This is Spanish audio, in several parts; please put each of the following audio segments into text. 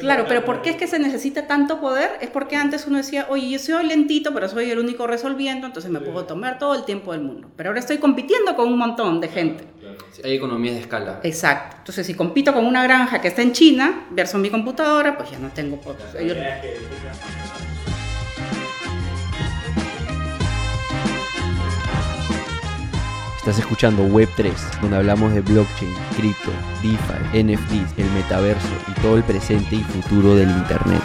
Claro, pero ¿por qué es que se necesita tanto poder? Es porque antes uno decía, oye, yo soy lentito, pero soy el único resolviendo, entonces me puedo tomar todo el tiempo del mundo. Pero ahora estoy compitiendo con un montón de gente. hay economías de escala. Exacto. Entonces, si compito con una granja que está en China versus mi computadora, pues ya no tengo... poder. Estás escuchando Web3, donde hablamos de blockchain, cripto, DeFi, NFTs, el metaverso y todo el presente y futuro del Internet.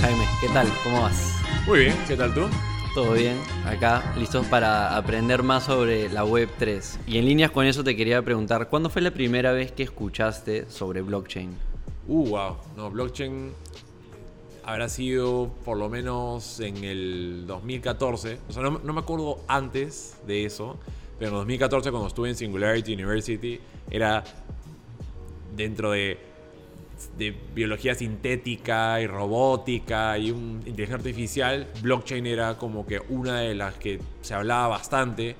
Jaime, ¿qué tal? ¿Cómo vas? Muy bien, ¿qué tal tú? Todo bien, acá listos para aprender más sobre la Web3. Y en líneas con eso te quería preguntar, ¿cuándo fue la primera vez que escuchaste sobre blockchain? Uh, wow. No, blockchain habrá sido por lo menos en el 2014. O sea, no, me acuerdo antes de eso, pero en 2014 cuando estuve en Singularity University era dentro de, de biología sintética y robótica y inteligencia artificial, blockchain era como que una de las que se hablaba bastante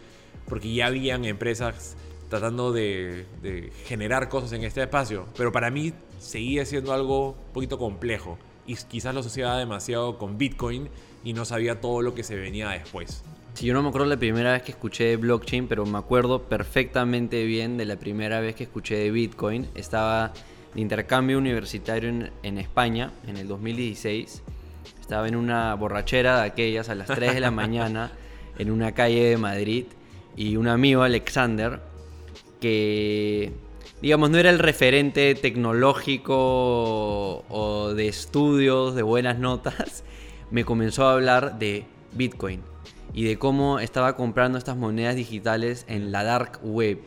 porque ya habían empresas tratando de, de generar cosas en este espacio. Pero para mí seguía siendo algo un poquito complejo y quizás lo asociaba demasiado con Bitcoin y no sabía todo lo que se venía después. Sí, yo no me acuerdo la primera vez que escuché de blockchain, pero me acuerdo perfectamente bien de la primera vez que escuché de Bitcoin. Estaba de intercambio universitario en, en España en el 2016. Estaba en una borrachera de aquellas a las 3 de la mañana en una calle de Madrid y un amigo, Alexander, que digamos, no era el referente tecnológico o de estudios, de buenas notas, me comenzó a hablar de Bitcoin y de cómo estaba comprando estas monedas digitales en la dark web.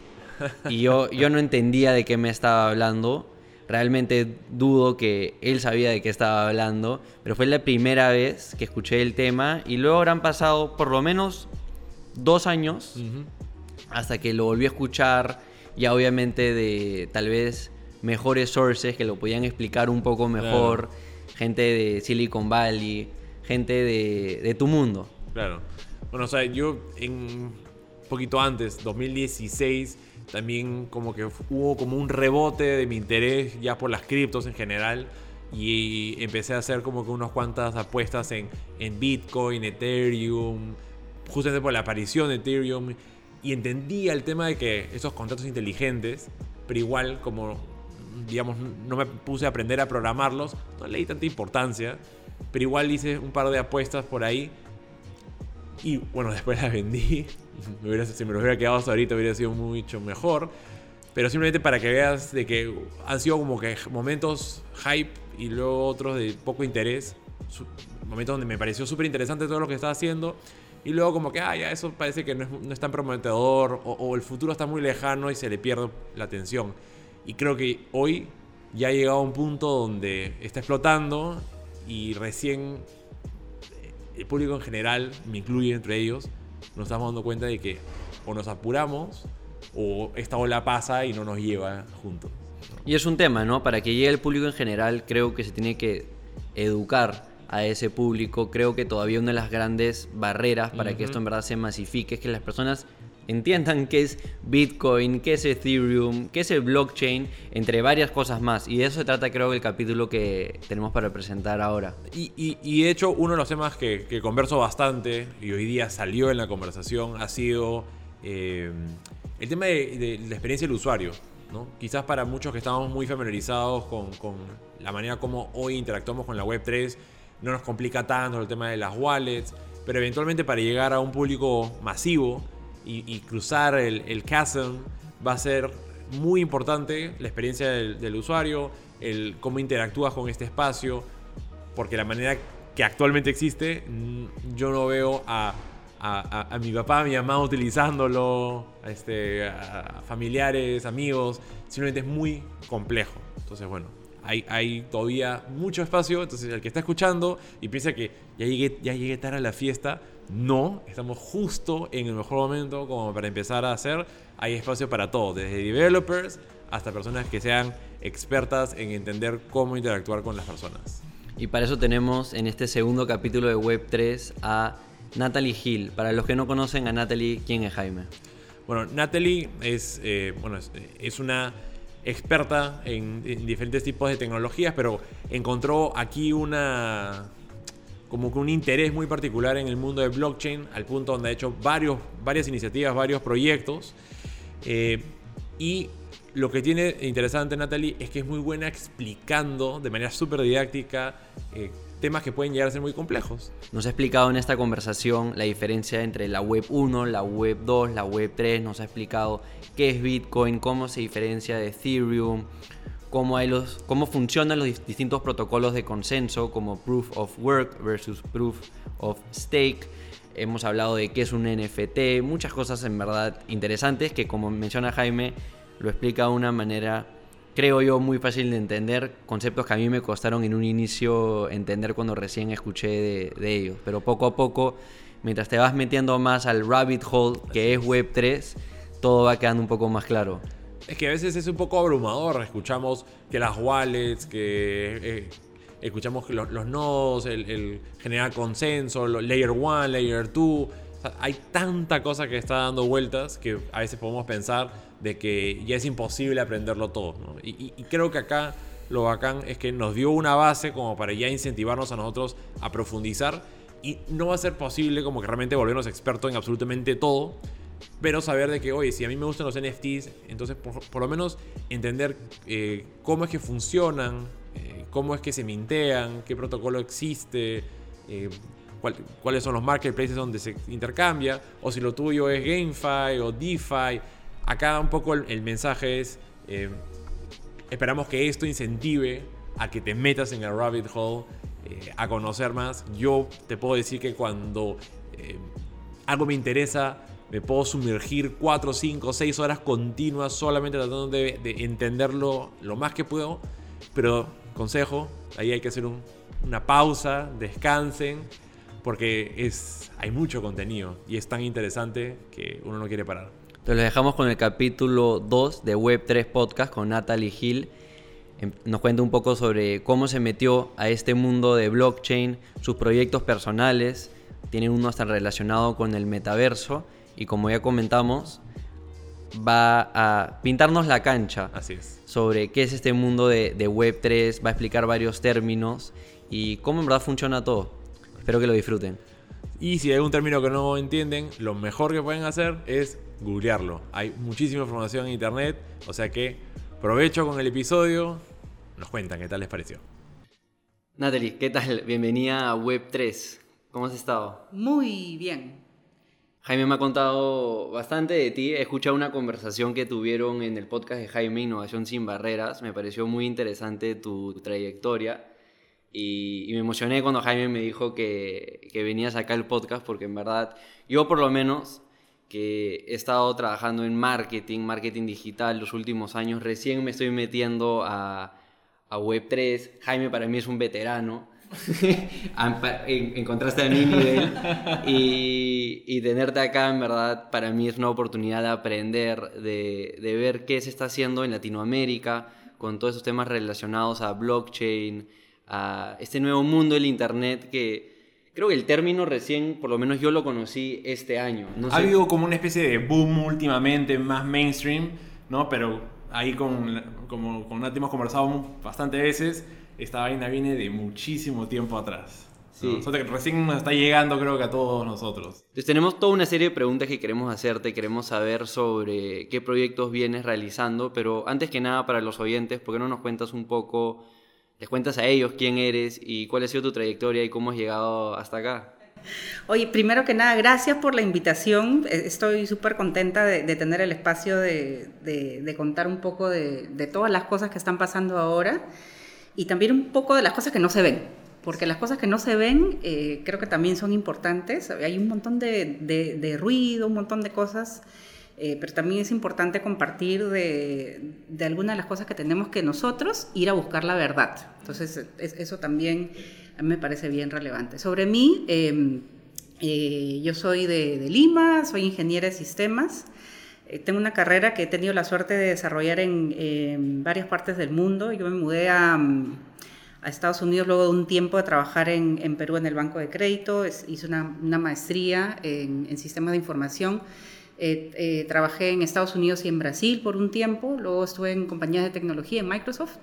Y yo, yo no entendía de qué me estaba hablando. Realmente dudo que él sabía de qué estaba hablando, pero fue la primera vez que escuché el tema y luego habrán pasado por lo menos dos años hasta que lo volví a escuchar ya obviamente de tal vez mejores sources que lo podían explicar un poco mejor, gente de Silicon Valley, gente de, tu mundo. Claro. Bueno, o sea, yo en un poquito antes, 2016, también como que hubo como un rebote de mi interés ya por las criptos en general y empecé a hacer como que unas cuantas apuestas en, en Bitcoin, Ethereum, justamente por la aparición de Ethereum y entendía el tema de que esos contratos inteligentes, pero igual como, digamos, no me puse a aprender a programarlos, no le di tanta importancia, pero igual hice un par de apuestas por ahí. Y bueno, después las vendí. si me lo hubiera quedado hasta ahorita hubiera sido mucho mejor. Pero simplemente para que veas de que han sido como que momentos hype y luego otros de poco interés. Momentos donde me pareció súper interesante todo lo que estaba haciendo y luego como que, ah, ya eso parece que no es, tan prometedor o, el futuro está muy lejano y se le pierde la atención. Y creo que hoy ya ha llegado a un punto donde está explotando y recién eh, el público en general, me incluye entre ellos, nos estamos dando cuenta de que o nos apuramos o esta ola pasa y no nos lleva juntos. Y es un tema, ¿no? Para que llegue el público en general, creo que se tiene que educar a ese público. Creo que todavía una de las grandes barreras para que esto en verdad se masifique es que las personas entiendan qué es Bitcoin, qué es Ethereum, qué es el blockchain, entre varias cosas más. Y de eso se trata creo el capítulo que tenemos para presentar ahora. Y, de hecho uno de los temas que, converso bastante y hoy día salió en la conversación ha sido eh, el tema de, la experiencia del usuario. ¿no? Quizás para muchos que estamos muy familiarizados con, con la manera como hoy interactuamos con la Web3, no nos complica tanto el tema de las wallets, pero eventualmente para llegar a un público masivo y, cruzar el, el, chasm va a ser muy importante la experiencia del, usuario, el cómo interactúas con este espacio, porque la manera que actualmente existe, mm, yo no veo a, a, mi papá, a mi mamá utilizándolo, a, este, a familiares, amigos, simplemente es muy complejo. Entonces, bueno, hay, todavía mucho espacio. Entonces, el que está escuchando y piensa que ya llegué, ya llegué tarde a la fiesta, no, estamos justo en el mejor momento como para empezar a hacer. Hay espacio para todo, desde developers hasta personas que sean expertas en entender cómo interactuar con las personas. Y para eso tenemos en este segundo capítulo de Web3 a Natalie Hill. Para los que no conocen a Natalie, ¿quién es Jaime? Bueno, Natalie es, eh, bueno, es, una experta en, diferentes tipos de tecnologías, pero encontró aquí una como que un interés muy particular en el mundo de blockchain, al punto donde ha hecho varios, varias iniciativas, varios proyectos. Eh, y lo que tiene interesante Natalie es que es muy buena explicando de manera súper didáctica eh, temas que pueden llegar a ser muy complejos. Nos ha explicado en esta conversación la diferencia entre la web 1, la web 2, la web 3, nos ha explicado qué es Bitcoin, cómo se diferencia de Ethereum, cómo, hay los, cómo funcionan los distintos protocolos de consenso como Proof of Work versus Proof of Stake. Hemos hablado de qué es un NFT, muchas cosas en verdad interesantes que como menciona Jaime lo explica de una manera creo yo, muy fácil de entender, conceptos que a mí me costaron en un inicio entender cuando recién escuché de, ellos, pero poco a poco, mientras te vas metiendo más al rabbit hole que es Web3, todo va quedando un poco más claro. Es que a veces es un poco abrumador, escuchamos que las wallets, que eh, escuchamos los, los nodos, el, el, generar consenso, layer 1, layer 2, hay tanta cosa que está dando vueltas que a veces podemos pensar de que ya es imposible aprenderlo todo. Y, creo que acá lo bacán es que nos dio una base como para ya incentivarnos a nosotros a profundizar y no va a ser posible como que realmente volvernos expertos en absolutamente todo, pero saber de que, oye, si a mí me gustan los NFTs, entonces por, lo menos entender eh, cómo es que funcionan, eh, cómo es que se mintean, qué protocolo existe, eh, cuáles son los marketplaces donde se intercambia, o si lo tuyo es GameFi o DeFi acá un poco el, mensaje es, eh, esperamos que esto incentive a que te metas en el rabbit hole, eh, a conocer más. Yo te puedo decir que cuando eh, algo me interesa, me puedo sumergir 4, 5, 6 horas continuas solamente tratando de, entenderlo lo más que puedo. Pero consejo, ahí hay que hacer una pausa, descansen, porque es, hay mucho contenido y es tan interesante que uno no quiere parar. Entonces los dejamos con el capítulo 2 de Web3 Podcast con Natalie Hill. Em, nos cuenta un poco sobre cómo se metió a este mundo de blockchain, sus proyectos personales, tiene uno hasta relacionado con el metaverso y como ya comentamos, va a pintarnos la cancha Así es. sobre qué es este mundo de, de Web3, va a explicar varios términos y cómo en verdad funciona todo. Espero que lo disfruten. Y si hay algún término que no entienden, lo mejor que pueden hacer es googlearlo. Hay muchísima información en internet, o sea que provecho con el episodio. Nos cuentan qué tal les pareció. Natalie, ¿qué tal? Bienvenida a Web3. ¿Cómo has estado? Muy bien. Jaime me ha contado bastante de ti. He escuchado una conversación que tuvieron en el podcast de Jaime Innovación sin Barreras. Me pareció muy interesante tu trayectoria. Y, me emocioné cuando Jaime me dijo que, que venías acá al podcast porque en verdad yo por lo menos que he estado trabajando en marketing, marketing digital los últimos años. Recién me estoy metiendo a, a Web3. Jaime para mí es un veterano. Encontraste a mi nivel y, y, tenerte acá en verdad para mí es una oportunidad de aprender, de, de ver qué se está haciendo en Latinoamérica con todos esos temas relacionados a blockchain, a este nuevo mundo del Internet que, Creo que el término recién, por lo menos yo lo conocí este año. Ha habido como una especie de boom últimamente, más mainstream, ¿no? Pero ahí con, como con Nati hemos conversado bastante veces, esta vaina viene de muchísimo tiempo atrás. Sí. que recién nos está llegando creo que a todos nosotros. Entonces tenemos toda una serie de preguntas que queremos hacerte, queremos saber sobre qué proyectos vienes realizando, pero antes que nada para los oyentes, ¿por qué no nos cuentas un poco les cuentas a ellos quién eres y cuál ha sido tu trayectoria y cómo has llegado hasta acá. Oye, primero que nada, gracias por la invitación. E, estoy súper contenta de, tener el espacio de, contar un poco de, todas las cosas que están pasando ahora y también un poco de las cosas que no se ven. Porque las cosas que no se ven eh, creo que también son importantes. Hay un montón de, ruido, un montón de cosas eh, pero también es importante compartir de, de, algunas de las cosas que tenemos que nosotros ir a buscar la verdad. Entonces, eso también a mí me parece bien relevante. Sobre mí, em, eh, yo soy de, Lima, soy ingeniera de sistemas. Eh, tengo una carrera que he tenido la suerte de desarrollar en, varias partes del mundo. Yo me mudé a, a Estados Unidos luego de un tiempo de trabajar en, en Perú en el Banco de Crédito, hice una, una maestría en, en, sistemas de información. Eh, eh, trabajé en Estados Unidos y en Brasil por un tiempo, luego estuve en compañías de tecnología en Microsoft.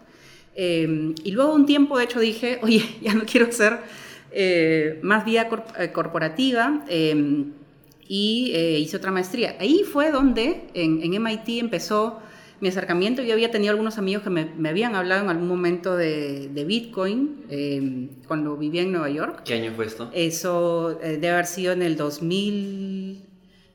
Eh, y luego un tiempo, de hecho, dije, oye, ya no quiero ser más vía corporativa y hice otra maestría. Ahí fue donde en, en MIT empezó mi acercamiento, yo había tenido algunos amigos que me, me habían hablado en algún momento de, de Bitcoin eh, cuando vivía en Nueva York. ¿Qué año fue esto? Eso eh, debe haber sido en el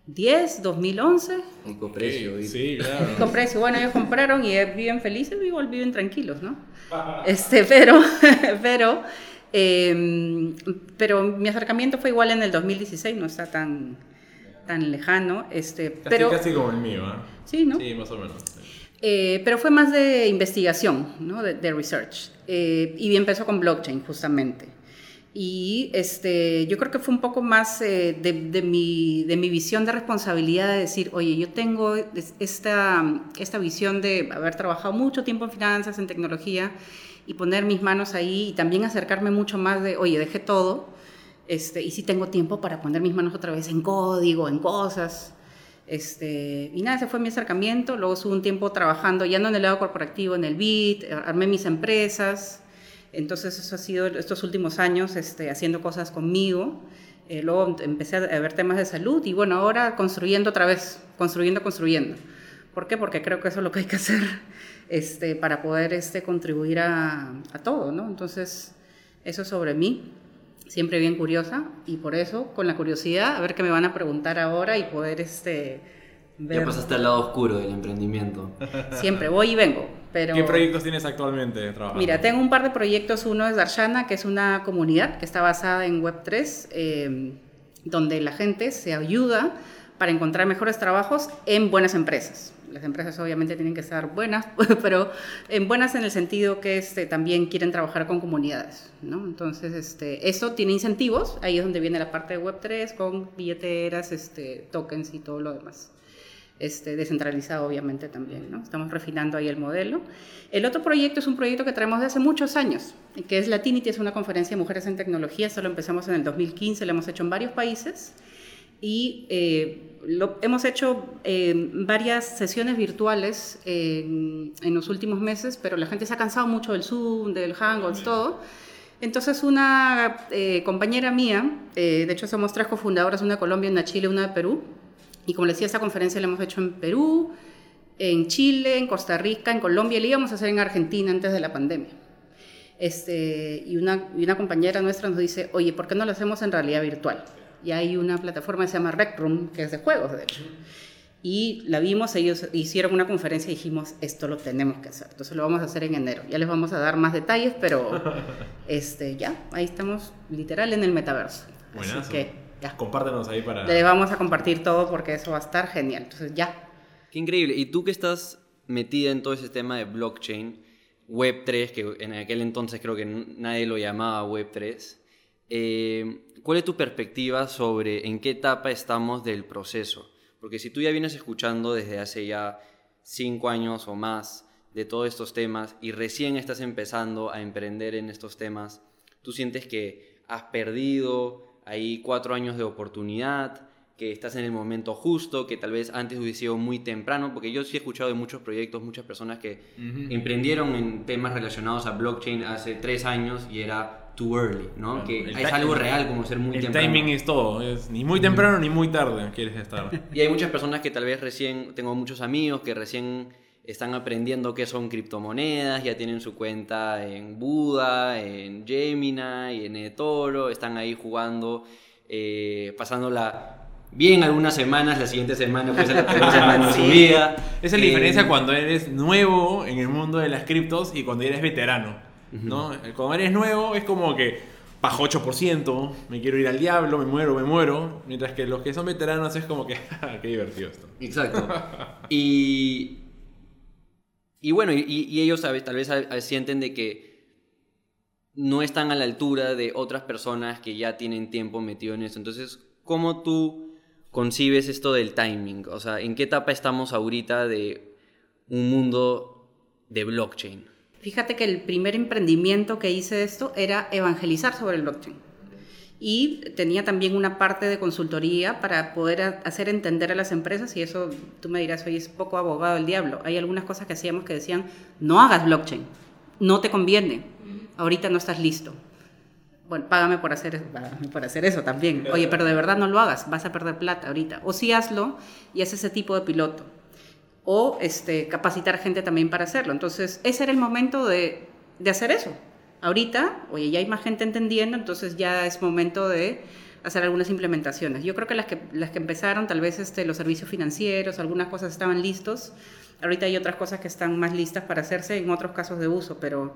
2010, 2011. Con precio. Sí, claro. Con precio. Bueno, ellos compraron y viven felices y igual viven tranquilos, ¿no? este, pero, pero, eh, pero mi acercamiento fue igual en el 2016, no está tan tan lejano, este, casi, pero... Casi como el mío, ¿eh? Sí, ¿no? Sí, más o menos. Eh, pero fue más de investigación, ¿no? de, de research. Eh, y empezó con blockchain, justamente. Y este, yo creo que fue un poco más eh, de, de, mi, de mi visión de responsabilidad de decir, oye, yo tengo esta, esta visión de haber trabajado mucho tiempo en finanzas, en tecnología, y poner mis manos ahí y también acercarme mucho más de, oye, dejé todo, este, y si tengo tiempo para poner mis manos otra vez en código, en cosas. Este, y nada, ese fue mi acercamiento. Luego estuve un tiempo trabajando, ya no en el lado corporativo, en el BIT, armé mis empresas. Entonces, eso ha sido estos últimos años este, haciendo cosas conmigo. Eh, luego empecé a ver temas de salud y bueno, ahora construyendo otra vez, construyendo, construyendo. ¿Por qué? Porque creo que eso es lo que hay que hacer este, para poder este, contribuir a, a todo, ¿no? Entonces, eso es sobre mí siempre bien curiosa y por eso, con la curiosidad, a ver qué me van a preguntar ahora y poder este, ver. Ya pasaste al lado oscuro del emprendimiento. Siempre voy y vengo. Pero... ¿Qué proyectos tienes actualmente trabajando? Mira, tengo un par de proyectos. Uno es Darshana, que es una comunidad que está basada en Web3, eh, donde la gente se ayuda para encontrar mejores trabajos en buenas empresas las empresas obviamente tienen que estar buenas, pero en buenas en el sentido que este, también quieren trabajar con comunidades, ¿no? Entonces, este, eso tiene incentivos, ahí es donde viene la parte de Web3 con billeteras, este, tokens y todo lo demás. Este, descentralizado obviamente también, ¿no? Estamos refinando ahí el modelo. El otro proyecto es un proyecto que traemos de hace muchos años, que es Latinity, es una conferencia de mujeres en tecnología, esto lo empezamos en el 2015, lo hemos hecho en varios países y eh, lo, hemos hecho eh, varias sesiones virtuales eh, en los últimos meses, pero la gente se ha cansado mucho del Zoom, del Hangouts, todo. Entonces una eh, compañera mía, de hecho somos tres cofundadoras, una de Colombia, una de Chile, una de Perú, y como les decía, esta conferencia la hemos hecho en Perú, en Chile, en Costa Rica, en Colombia, y la íbamos a hacer en Argentina antes de la pandemia. Este, y, una, y una compañera nuestra nos dice, oye, ¿por qué no lo hacemos en realidad virtual? y hay una plataforma que se llama Rec Room, que es de juegos, de hecho. Y la vimos, ellos hicieron una conferencia y dijimos, esto lo tenemos que hacer. Entonces lo vamos a hacer en enero. Ya les vamos a dar más detalles, pero este, ya, ahí estamos literal en el metaverso. Buenazo. Así que ya. Compártenos ahí para... Les vamos a compartir todo porque eso va a estar genial. Entonces ya. Qué increíble. Y tú que estás metida en todo ese tema de blockchain, Web3, que en aquel entonces creo que nadie lo llamaba Web3, eh, ¿cuál es tu perspectiva sobre en qué etapa estamos del proceso? Porque si tú ya vienes escuchando desde hace ya cinco años o más de todos estos temas y recién estás empezando a emprender en estos temas, tú sientes que has perdido ahí cuatro años de oportunidad, que estás en el momento justo, que tal vez antes hubiese sido muy temprano, porque yo sí he escuchado de muchos proyectos, muchas personas que emprendieron en temas relacionados a blockchain hace tres años y era too early, ¿no? que es algo real como ser muy el temprano. El timing es todo, es ni muy temprano ni muy tarde quieres estar. Y hay muchas personas que tal vez recién, tengo muchos amigos que recién están aprendiendo qué son criptomonedas, ya tienen su cuenta en Buda, en Gemini, y en eToro, están ahí jugando, eh, pasándola bien algunas semanas, la siguiente semana puede ser la primera semana de su vida. Esa es la diferencia eh, cuando eres nuevo en el mundo de las criptos y cuando eres veterano. ¿no? Cuando eres nuevo es como que bajo 8%, me quiero ir al diablo, me muero, me muero. Mientras que los que son veteranos es como que, qué divertido esto. Exacto. y, y bueno, y, ellos tal vez sienten de que no están a la altura de otras personas que ya tienen tiempo metido en eso. Entonces, ¿cómo tú concibes esto del timing? O sea, ¿en qué etapa estamos ahorita de un mundo de blockchain? Fíjate que el primer emprendimiento que hice de esto era evangelizar sobre el blockchain. Y tenía también una parte de consultoría para poder hacer entender a las empresas, y eso tú me dirás, oye, es poco abogado del diablo. Hay algunas cosas que hacíamos que decían, no hagas blockchain, no te conviene, ahorita no estás listo. Bueno, págame por hacer, por hacer eso también. Oye, pero de verdad no lo hagas, vas a perder plata ahorita. O sí hazlo y haz ese tipo de piloto. O este, capacitar gente también para hacerlo. Entonces, ese era el momento de, de hacer eso. Ahorita, oye, ya hay más gente entendiendo, entonces ya es momento de hacer algunas implementaciones. Yo creo que las que, las que empezaron, tal vez este, los servicios financieros, algunas cosas estaban listos. Ahorita hay otras cosas que están más listas para hacerse en otros casos de uso, pero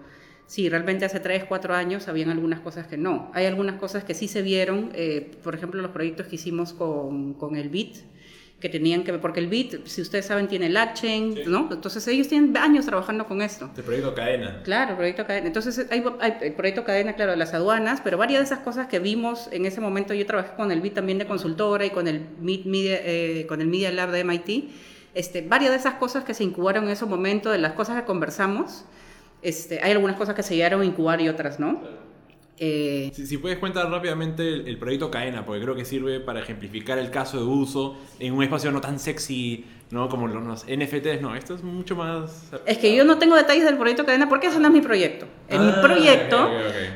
Sí, realmente hace 3, 4 años habían algunas cosas que no. Hay algunas cosas que sí se vieron, eh, por ejemplo, los proyectos que hicimos con, con el BIT, que tenían que ver, porque el BIT, si ustedes saben, tiene el chain ¿no? Entonces ellos tienen años trabajando con esto. El proyecto cadena. Claro, proyecto cadena. Entonces hay, hay, el proyecto cadena, claro, de las aduanas, pero varias de esas cosas que vimos en ese momento, yo trabajé con el BIT también de consultora y con el, Media, eh, con el Media Lab de MIT, este, varias de esas cosas que se incubaron en ese momento, de las cosas que conversamos, este, hay algunas cosas que se llegaron a incubar y otras no. Eh, si, puedes contar rápidamente el, proyecto Cadena, porque creo que sirve para ejemplificar el caso de uso en un espacio no tan sexy, ¿no? Como los, NFTs, no, esto es mucho más... Es que yo no tengo detalles del proyecto Cadena porque ese no es mi proyecto. En mi ah, proyecto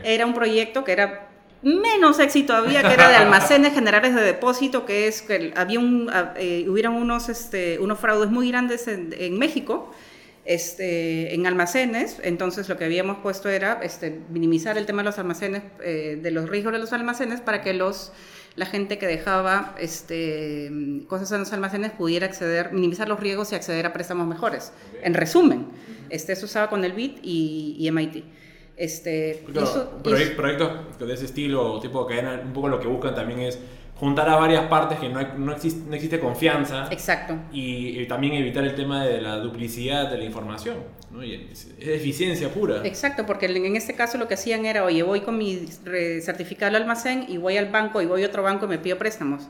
era un proyecto que era menos sexy todavía, que era de almacenes generales de depósito, que es que había un, eh, hubieran unos, este, unos fraudes muy grandes en, en México este, en almacenes, entonces lo que habíamos puesto era este, minimizar el tema de los almacenes, eh, de los riesgos de los almacenes, para que los, la gente que dejaba este, cosas en los almacenes pudiera acceder, minimizar los riesgos y acceder a préstamos mejores. En resumen, este, eso usaba con el BIT y, MIT. Este, proyectos de ese estilo, tipo de cadena, un poco lo que buscan también es juntar a varias partes que no, no, existe, no existe confianza. Exacto. Y, también evitar el tema de la duplicidad de la información. ¿no? Y es, eficiencia pura. Exacto, porque en este caso lo que hacían era, oye, voy con mi certificado al almacén y voy al banco y voy a otro banco y me pido préstamos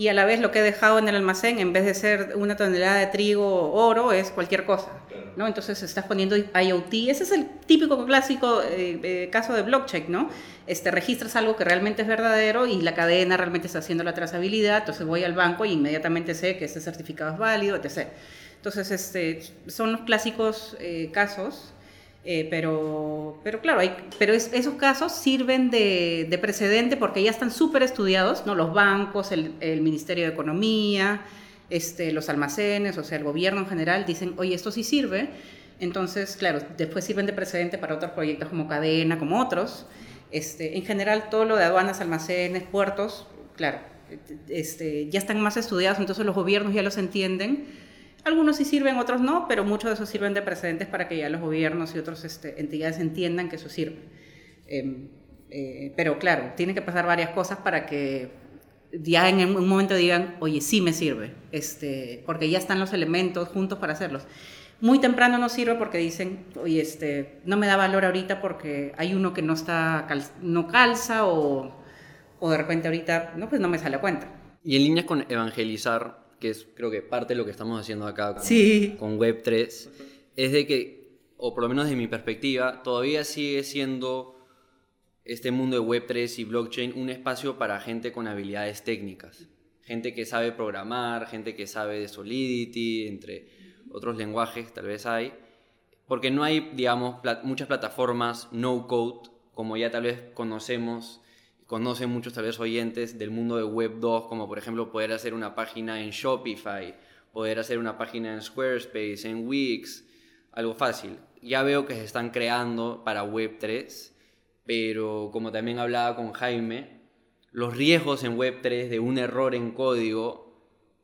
y a la vez lo que he dejado en el almacén, en vez de ser una tonelada de trigo o oro, es cualquier cosa. ¿no? Entonces estás poniendo IoT. Ese es el típico clásico eh, eh, caso de blockchain, ¿no? Este, registras algo que realmente es verdadero y la cadena realmente está haciendo la trazabilidad, entonces voy al banco y inmediatamente sé que ese certificado es válido, etc. Entonces, este, son los clásicos eh, casos eh, pero, pero claro, hay, pero esos casos sirven de, de, precedente porque ya están súper estudiados, ¿no? Los bancos, el, el, Ministerio de Economía, este, los almacenes, o sea, el gobierno en general dicen, oye, esto sí sirve. Entonces, claro, después sirven de precedente para otros proyectos como Cadena, como otros. Este, en general, todo lo de aduanas, almacenes, puertos, claro, este, ya están más estudiados, entonces los gobiernos ya los entienden algunos sí sirven, otros no, pero muchos de esos sirven de precedentes para que ya los gobiernos y otras este, entidades entiendan que eso sirve. Em, eh, pero claro, tiene que pasar varias cosas para que ya en un momento digan, oye, sí me sirve, este, porque ya están los elementos juntos para hacerlos. Muy temprano no sirve porque dicen, oye, este, no me da valor ahorita porque hay uno que no, está, no calza o, o de repente ahorita, no, pues no me sale a cuenta. Y en línea con evangelizar, que es creo que parte de lo que estamos haciendo acá con, con Web3, es de que, o por lo menos de mi perspectiva, todavía sigue siendo este mundo de Web3 y blockchain un espacio para gente con habilidades técnicas. Gente que sabe programar, gente que sabe de Solidity, entre otros lenguajes tal vez hay. Porque no hay, digamos, muchas plataformas no code, como ya tal vez conocemos conocen muchos tal vez oyentes del mundo de Web 2, como por ejemplo poder hacer una página en Shopify, poder hacer una página en Squarespace, en Wix, algo fácil. Ya veo que se están creando para Web 3, pero como también hablaba con Jaime, los riesgos en Web 3 de un error en código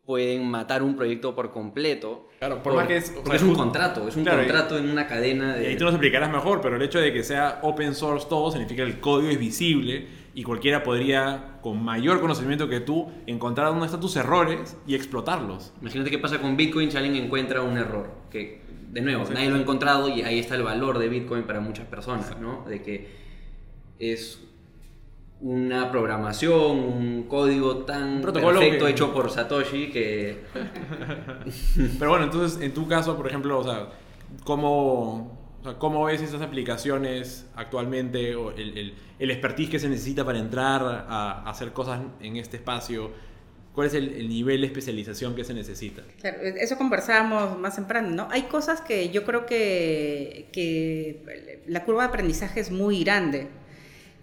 pueden matar un proyecto por completo. Claro, por, más que es, porque es un contrato, es un contrato en una cadena de... Y ahí tú nos explicarás mejor, pero el hecho de que sea open source todo significa que el código es visible y cualquiera podría, con mayor conocimiento que tú, encontrar dónde están tus errores y explotarlos. Imagínate qué pasa con Bitcoin si alguien encuentra un error, que de nuevo, nadie lo ha encontrado y ahí está el valor de Bitcoin para muchas personas, ¿no? De que es una programación, un código tan perfecto hecho por Satoshi que... Pero bueno, entonces en tu caso, por ejemplo, o sea, ¿cómo sea, ¿cómo ves esas aplicaciones actualmente o el, el, el expertise que se necesita para entrar a, a hacer cosas en este espacio? ¿Cuál es el, el, nivel de especialización que se necesita? Claro, eso conversábamos más temprano, ¿no? Hay cosas que yo creo que, que la curva de aprendizaje es muy grande,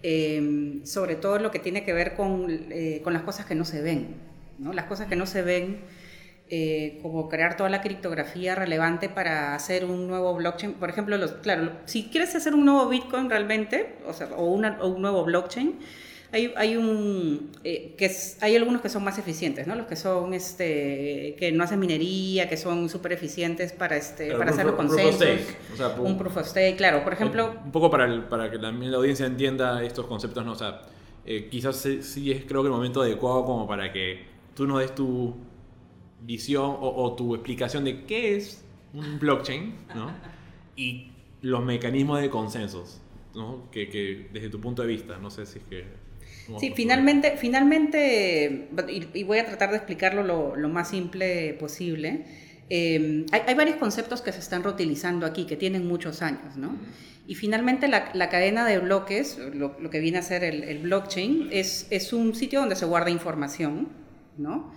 eh, sobre todo lo que tiene que ver con, eh, con las cosas que no se ven, ¿no? Las cosas que no se ven, eh, como crear toda la criptografía relevante para hacer un nuevo blockchain. Por ejemplo, los, claro, si quieres hacer un nuevo Bitcoin realmente, o, sea, o, una, o un nuevo blockchain, hay, hay, un, eh, que es, hay algunos que son más eficientes, ¿no? Los que son, este, que no hacen minería, que son súper eficientes para, este, para hacer los consensos. O sea, un proof of stake, claro. Por ejemplo... Un poco para, el, para que también la audiencia entienda estos conceptos, ¿no? O sea, eh, quizás sí es creo que el momento adecuado como para que tú nos des tu visión o, o tu explicación de qué es un blockchain, ¿no? Y los mecanismos de consensos, ¿no? Que, que desde tu punto de vista, no sé si es que... Sí, finalmente, finalmente y, y, voy a tratar de explicarlo lo, lo más simple posible. Eh, hay, hay, varios conceptos que se están reutilizando aquí, que tienen muchos años, ¿no? Y finalmente la, la cadena de bloques, lo, lo, que viene a ser el, el blockchain, es, es, un sitio donde se guarda información, ¿no?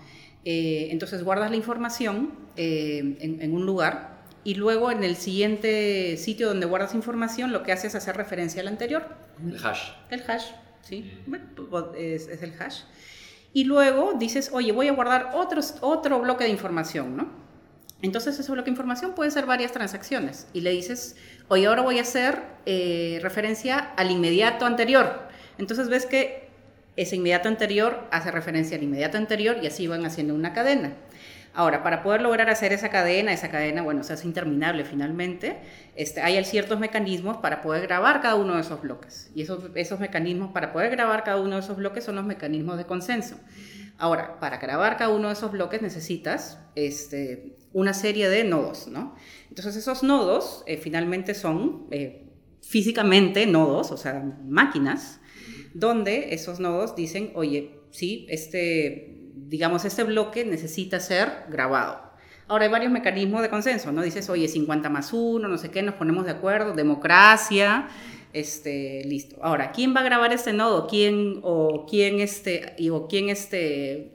Eh, entonces guardas la información eh, en, en un lugar y luego en el siguiente sitio donde guardas información lo que haces es hacer referencia al anterior. El hash. El hash. ¿sí? Es, es, el hash. Y luego dices, oye, voy a guardar otros, otro bloque de información, ¿no? Entonces ese bloque de información puede ser varias transacciones. Y le dices, oye, ahora voy a hacer eh, referencia al inmediato anterior. Entonces ves que ese inmediato anterior hace referencia al inmediato anterior y así van haciendo una cadena. Ahora, para poder lograr hacer esa cadena, esa cadena, bueno, se hace interminable finalmente, este, hay ciertos mecanismos para poder grabar cada uno de esos bloques. Y esos, mecanismos para poder grabar cada uno de esos bloques son los mecanismos de consenso. Ahora, para grabar cada uno de esos bloques necesitas este, una serie de nodos, ¿no? Entonces, esos nodos eh, finalmente son eh, físicamente nodos, o sea, máquinas, donde esos nodos dicen, oye, sí, este digamos, este bloque necesita ser grabado. Ahora hay varios mecanismos de consenso, ¿no? Dices, oye, 50 más 1, no sé qué, nos ponemos de acuerdo, democracia, este, listo. Ahora, ¿quién va a grabar este nodo? ¿Quién o quién este, o quién este,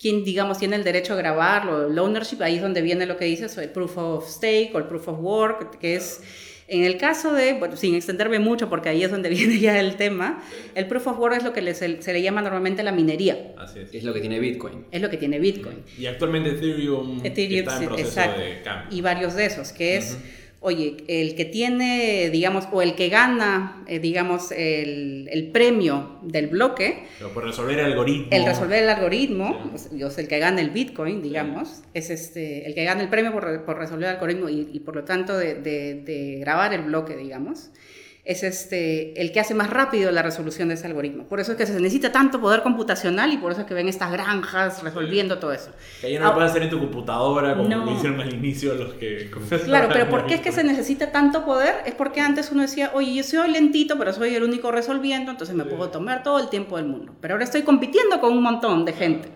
quién, digamos, tiene el derecho a grabarlo? El ownership, ahí es donde viene lo que dices, el proof of stake o el proof of work, que es en el caso de, bueno, sin extenderme mucho, porque ahí es donde viene ya el tema, el proof of work es lo que le, se, se, le llama normalmente la minería. Así es. Es lo que tiene Bitcoin. Es lo que tiene Bitcoin. Y actualmente Ethereum, Ethereum está en proceso exacto, de cambio. Y varios de esos, que es... Uh -huh oye, el que tiene, digamos, o el que gana, eh, digamos, el, el, premio del bloque. Pero por resolver el algoritmo. El resolver el algoritmo, sí. o sea, el que gana el Bitcoin, digamos, sí. es este, el que gana el premio por, por resolver el algoritmo y, y por lo tanto de, de, de, grabar el bloque, digamos. Es este, el que hace más rápido la resolución de ese algoritmo. Por eso es que se necesita tanto poder computacional y por eso es que ven estas granjas resolviendo sí. todo eso. Que ya no lo puedes hacer en tu computadora como no. hicieron al inicio los que... Claro, pero ¿por qué es que se necesita tanto poder? Es porque antes uno decía, oye, yo soy lentito, pero soy el único resolviendo, entonces me sí. puedo tomar todo el tiempo del mundo. Pero ahora estoy compitiendo con un montón de gente.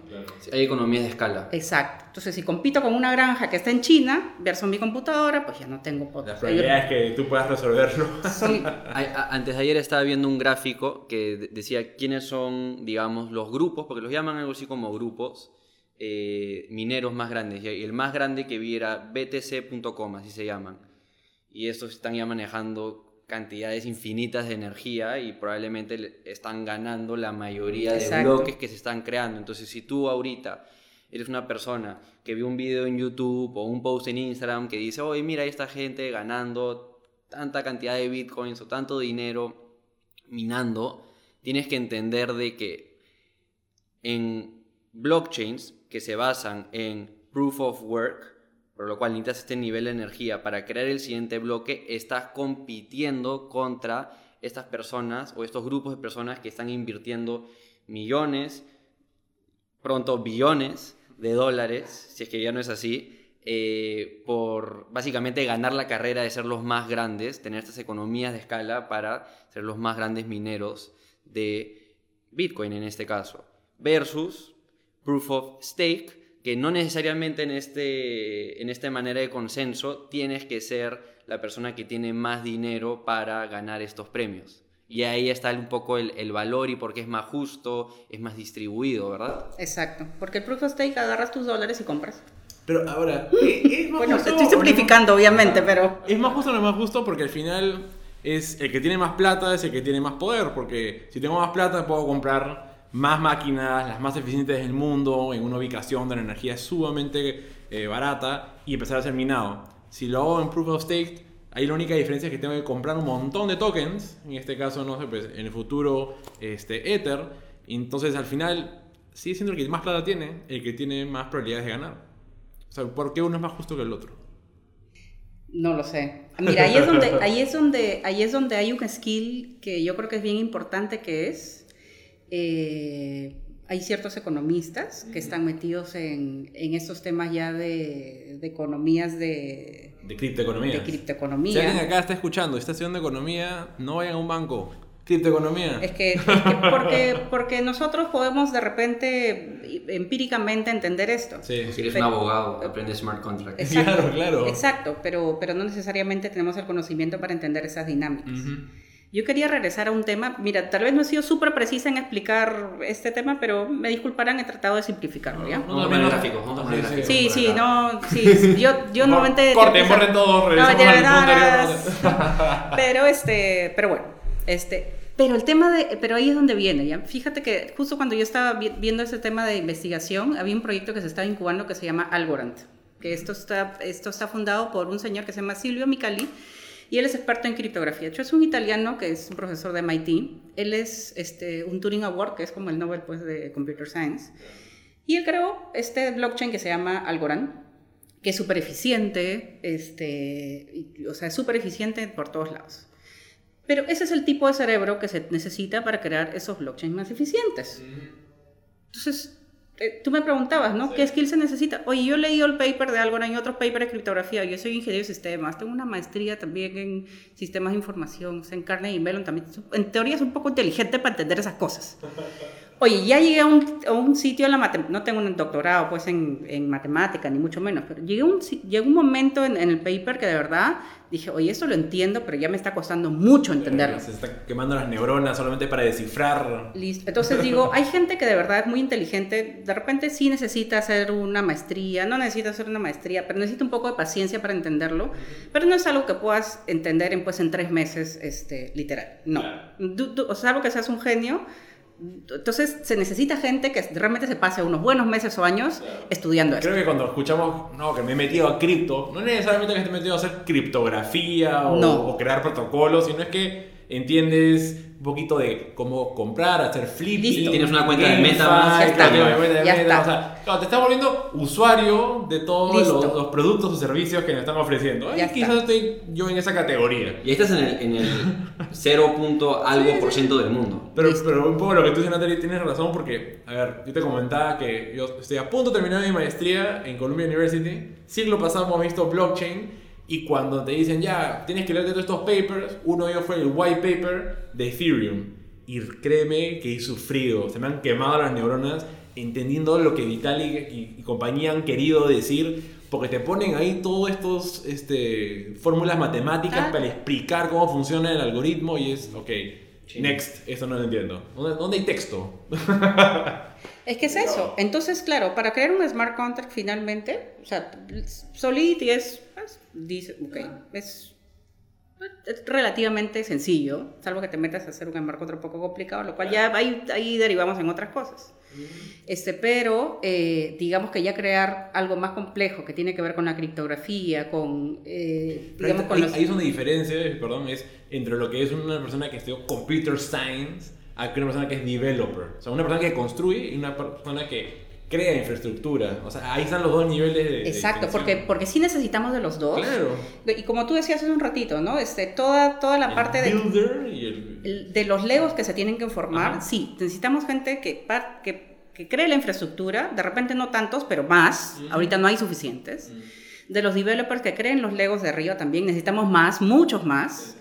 Hay economías de escala. Exacto. Entonces, si compito con una granja que está en China versus mi computadora, pues ya no tengo poder. La probabilidad es que tú puedas resolverlo. Son... Antes de ayer estaba viendo un gráfico que decía quiénes son, digamos, los grupos, porque los llaman algo así como grupos eh, mineros más grandes. Y el más grande que vi era BTC.com, así se llaman. Y estos están ya manejando cantidades infinitas de energía y probablemente están ganando la mayoría Exacto. de bloques que se están creando. Entonces, si tú ahorita eres una persona que vio un video en YouTube o un post en Instagram que dice, oye, mira, esta gente ganando tanta cantidad de bitcoins o tanto dinero minando, tienes que entender de que en blockchains que se basan en proof of work, por lo cual necesitas este nivel de energía para crear el siguiente bloque, estás compitiendo contra estas personas o estos grupos de personas que están invirtiendo millones, pronto billones de dólares, si es que ya no es así, eh, por básicamente ganar la carrera de ser los más grandes, tener estas economías de escala para ser los más grandes mineros de Bitcoin en este caso, versus Proof of Stake, que no necesariamente en, este, en esta manera de consenso tienes que ser la persona que tiene más dinero para ganar estos premios. Y ahí está un poco el, el, valor y porque es más justo, es más distribuido, ¿verdad? Exacto, porque el proof of stake agarras tus dólares y compras. Pero ahora, ¿es más Bueno, justo estoy simplificando, obviamente, pero... Es más justo o no es más justo porque al final es el que tiene más plata es el que tiene más poder. Porque si tengo más plata puedo comprar más máquinas, las más eficientes del mundo, en una ubicación donde la energía es sumamente eh, barata y empezar a hacer minado. Si lo hago en Proof of Stake, ahí la única diferencia es que tengo que comprar un montón de tokens. En este caso, no sé, pues en el futuro, este, Ether. Entonces al final sigue siendo el que más plata tiene, el que tiene más probabilidades de ganar. O sea, ¿por qué uno es más justo que el otro? No lo sé. Mira, ahí es donde, ahí es donde, ahí es donde hay un skill que yo creo que es bien importante que es. Eh, hay ciertos economistas que están metidos en, en estos temas ya de, de economías de, De criptoeconomía. de Si alguien criptoeconomía. acá está escuchando y está estudiando economía, no vayan a un banco. Criptoeconomía. Es que, es que porque, porque nosotros podemos de repente empíricamente entender esto. Sí. Si eres Pero- un abogado, aprende smart contract. Exacto, Claro, claro. Exacto, pero, pero no necesariamente tenemos el conocimiento para entender esas dinámicas. Yo quería regresar a un tema, mira, tal vez no he sido súper precisa en explicar este tema, pero me disculparán, he tratado de simplificarlo, ¿ya? Vamos a poner gráficos, poner Sí, gráficos. Sí, no, sí, yo, yo normalmente... Corten, empiezo- borren todo, No, no, no. Pero este, pero bueno, este, pero el tema de, pero ahí es donde viene, ¿ya? Fíjate que justo cuando yo estaba vi- viendo ese tema de investigación, había un proyecto que se estaba incubando que se llama Algorand, que esto está, esto está fundado por un señor que se llama Silvio Micali, y él es experto en criptografía. De hecho, es un italiano que es un profesor de MIT. Él es este, un Turing Award, que es como el Nobel pues, de Computer Science. Y él creó este blockchain que se llama Algorand, que es súper eficiente, este, y- o sea, es súper eficiente por todos lados. Pero ese es el tipo de cerebro que se necesita para crear esos blockchains más eficientes. Entonces, eh, tú me preguntabas, ¿no? ¿Qué skill se necesita? Oye, yo leí el paper de Algorand y otros papers de criptografía. Yo soy ingeniero de sistemas, tengo una maestría también en sistemas de información, o sea, en Carnegie Mellon también. En teoría es un poco inteligente para entender esas cosas. Oye, ya llegué a un, a un sitio en la matemática, no tengo un doctorado pues en, en matemática, ni mucho menos, pero llegué a un, si- llegó un momento en, en el paper que de verdad dije, oye, esto lo entiendo, pero ya me está costando mucho entenderlo. Se está quemando las neuronas solamente para descifrar. Listo. Entonces digo, hay gente que de verdad es muy inteligente, de repente sí necesita hacer una maestría, no necesita hacer una maestría, pero necesita un poco de paciencia para entenderlo, pero no es algo que puedas entender en, pues, en tres meses, este, literal, no. Du- du- o sea, algo que seas un genio, entonces se necesita gente que realmente se pase unos buenos meses o años estudiando esto. Creo que cuando escuchamos, no, que me he metido a cripto, no necesariamente que esté metido a hacer criptografía o, No. o crear protocolos, sino es que entiendes un poquito de cómo comprar, hacer flipping. Listo. Tienes una cuenta de MetaMask, ya Ya Meta, está. O sea, claro, te estás volviendo usuario de todos los, los productos o servicios que nos están ofreciendo. Ya está. quizás estoy yo en esa categoría. Y estás en el, en el 0. punto algo por ciento del mundo. Pero, pero un poco lo que tú dices, Natalie, tienes razón porque, a ver, yo te comentaba que yo estoy a punto de terminar mi maestría en Columbia University. Siglo pasado hemos visto blockchain y cuando te dicen, ya, tienes que leerte todos estos papers, uno de ellos fue el white paper de Ethereum. Y créeme que he sufrido, se me han quemado las neuronas entendiendo lo que Vitalik y, y compañía han querido decir, porque te ponen ahí todas estas este, fórmulas matemáticas Ah. para explicar cómo funciona el algoritmo y es, ok, next, esto no lo entiendo. ¿Dónde, dónde hay texto? Es que es eso. Entonces, claro, para crear un smart contract finalmente, o sea, Solidity es, pues, dice, ok, es, relativamente sencillo, salvo que te metas a hacer un contract un poco complicado, lo cual ya ahí, ahí derivamos en otras cosas. Este, pero eh, digamos que ya crear algo más complejo que tiene que ver con la criptografía, con, eh, digamos, ahí, con los... ahí es donde diferencia, perdón, es entre lo que es una persona que estudió computer science a una persona que es developer. O sea, una persona que construye y una persona que crea infraestructura. O sea, ahí están los dos niveles de... de Exacto, porque, distinción. porque sí necesitamos de los dos. Claro. Y como tú decías hace un ratito, ¿no? Este, toda, toda la El parte de... builder y el... de los legos que se tienen que formar, Ajá. sí, necesitamos gente que, que, que cree la infraestructura, de repente no tantos, pero más, ahorita no hay suficientes. De los developers que creen los legos de arriba también necesitamos más, muchos más.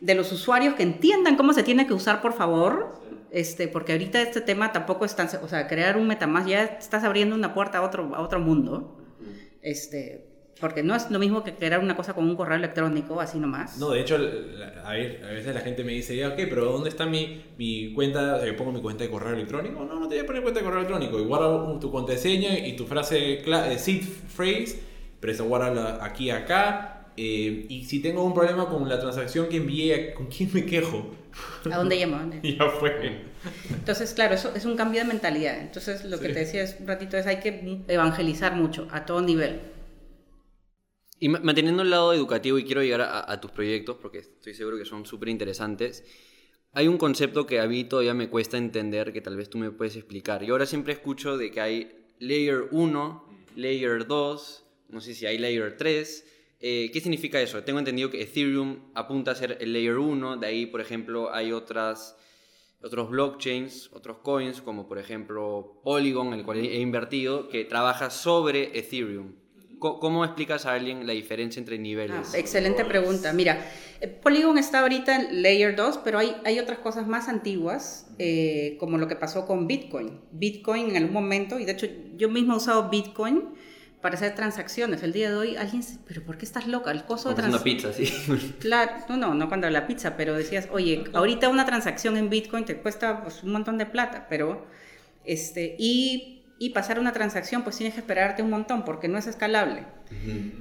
De los usuarios que entiendan cómo se tiene que usar, por favor, este, porque ahorita este tema tampoco es tan, o sea, crear un MetaMask ya estás abriendo una puerta a otro, a otro mundo, este, porque no es lo mismo que crear una cosa con un correo electrónico, así nomás. No, de hecho, a, ver, a veces la gente me dice, ya, ok, pero ¿dónde está mi, mi cuenta? O sea, yo pongo mi cuenta de correo electrónico. No, no te voy a poner cuenta de correo electrónico. Y guarda tu contraseña y tu frase, eh, seed phrase, pero eso guarda aquí, acá. Eh, y si tengo un problema con la transacción que envié, ¿con quién me quejo? ¿A dónde llamo? ya fue. Entonces, claro, eso es un cambio de mentalidad. Entonces, lo que te decía es un ratito es hay que evangelizar mucho, a todo nivel. Y manteniendo el lado educativo, y quiero llegar a, tus proyectos, porque estoy seguro que son súper interesantes, hay un concepto que a mí todavía me cuesta entender, que tal vez tú me puedes explicar. Yo ahora siempre escucho de que hay Layer 1, Layer 2, no sé si hay Layer 3. Eh, ¿Qué significa eso? Tengo entendido que Ethereum apunta a ser el Layer 1, de ahí, por ejemplo, hay otras, otros blockchains, otros coins, como por ejemplo Polygon, en el cual he invertido, que trabaja sobre Ethereum. ¿Cómo explicas a alguien la diferencia entre niveles? Ah, excelente pregunta. Mira, eh, Polygon está ahorita en Layer 2, pero hay, hay otras cosas más antiguas, eh, como lo que pasó con Bitcoin. Bitcoin en algún momento, y de hecho yo mismo he usado Bitcoin para hacer transacciones. El día de hoy alguien dice, pero ¿por qué estás loca? El costo de transacción... pizza, sí. Claro, no, no, no cuando la pizza, pero decías, oye, ahorita una transacción en Bitcoin te cuesta pues, un montón de plata, pero... Este, y y pasar una transacción, pues tienes que esperarte un montón porque no es escalable.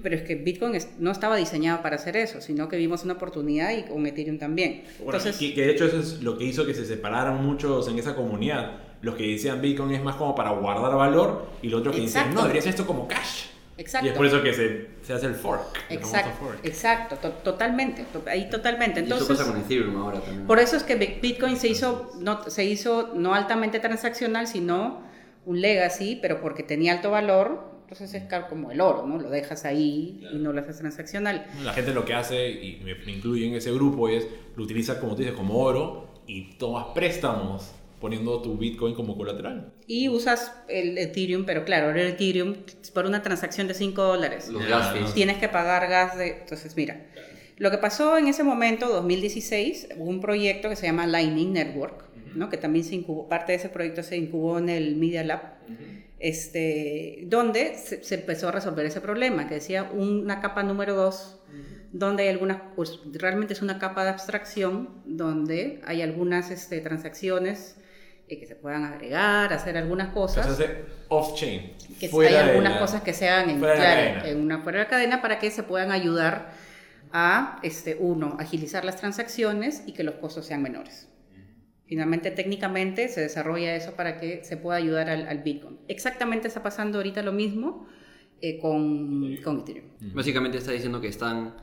Pero es que Bitcoin no estaba diseñado para hacer eso, sino que vimos una oportunidad y con Ethereum también. Entonces, que, de hecho eso es lo que hizo que se separaran muchos en esa comunidad. Los que decían Bitcoin es más como para guardar valor y los otros que decían, no, debería ser esto como cash. Exacto. Y es por eso que se, se hace el fork. Exacto, exacto totalmente, ahí totalmente. Entonces, y eso pasa con Ethereum ahora también. Por eso es que Bitcoin se hizo no, se hizo no altamente transaccional, sino un legacy, pero porque tenía alto valor, entonces es como el oro, ¿no? Lo dejas ahí y no lo haces transaccional. La gente lo que hace, y me, incluye en ese grupo, es lo utiliza, como tú dices, como oro y tomas préstamos poniendo tu Bitcoin como colateral. Y usas el Ethereum, pero claro, el Ethereum por una transacción de 5 dólares. Los gas Tienes que pagar gas de... Entonces, mira, lo que pasó en ese momento, 2016, hubo un proyecto que se llama Lightning Network, que también se incubó, parte de ese proyecto se incubó en el Media Lab, este, donde se, empezó a resolver ese problema, que decía una capa número dos, donde hay algunas, pues realmente es una capa de abstracción, donde hay algunas este, transacciones eh, que se puedan agregar, hacer algunas cosas. off-chain. Que hay algunas cosas que sean en, claro, en una fuera de la cadena para que se puedan ayudar a, este, uno, agilizar las transacciones y que los costos sean menores. Finalmente, técnicamente se desarrolla eso para que se pueda ayudar al, Bitcoin. Exactamente está pasando ahorita lo mismo eh, con, con Ethereum. Básicamente está diciendo que están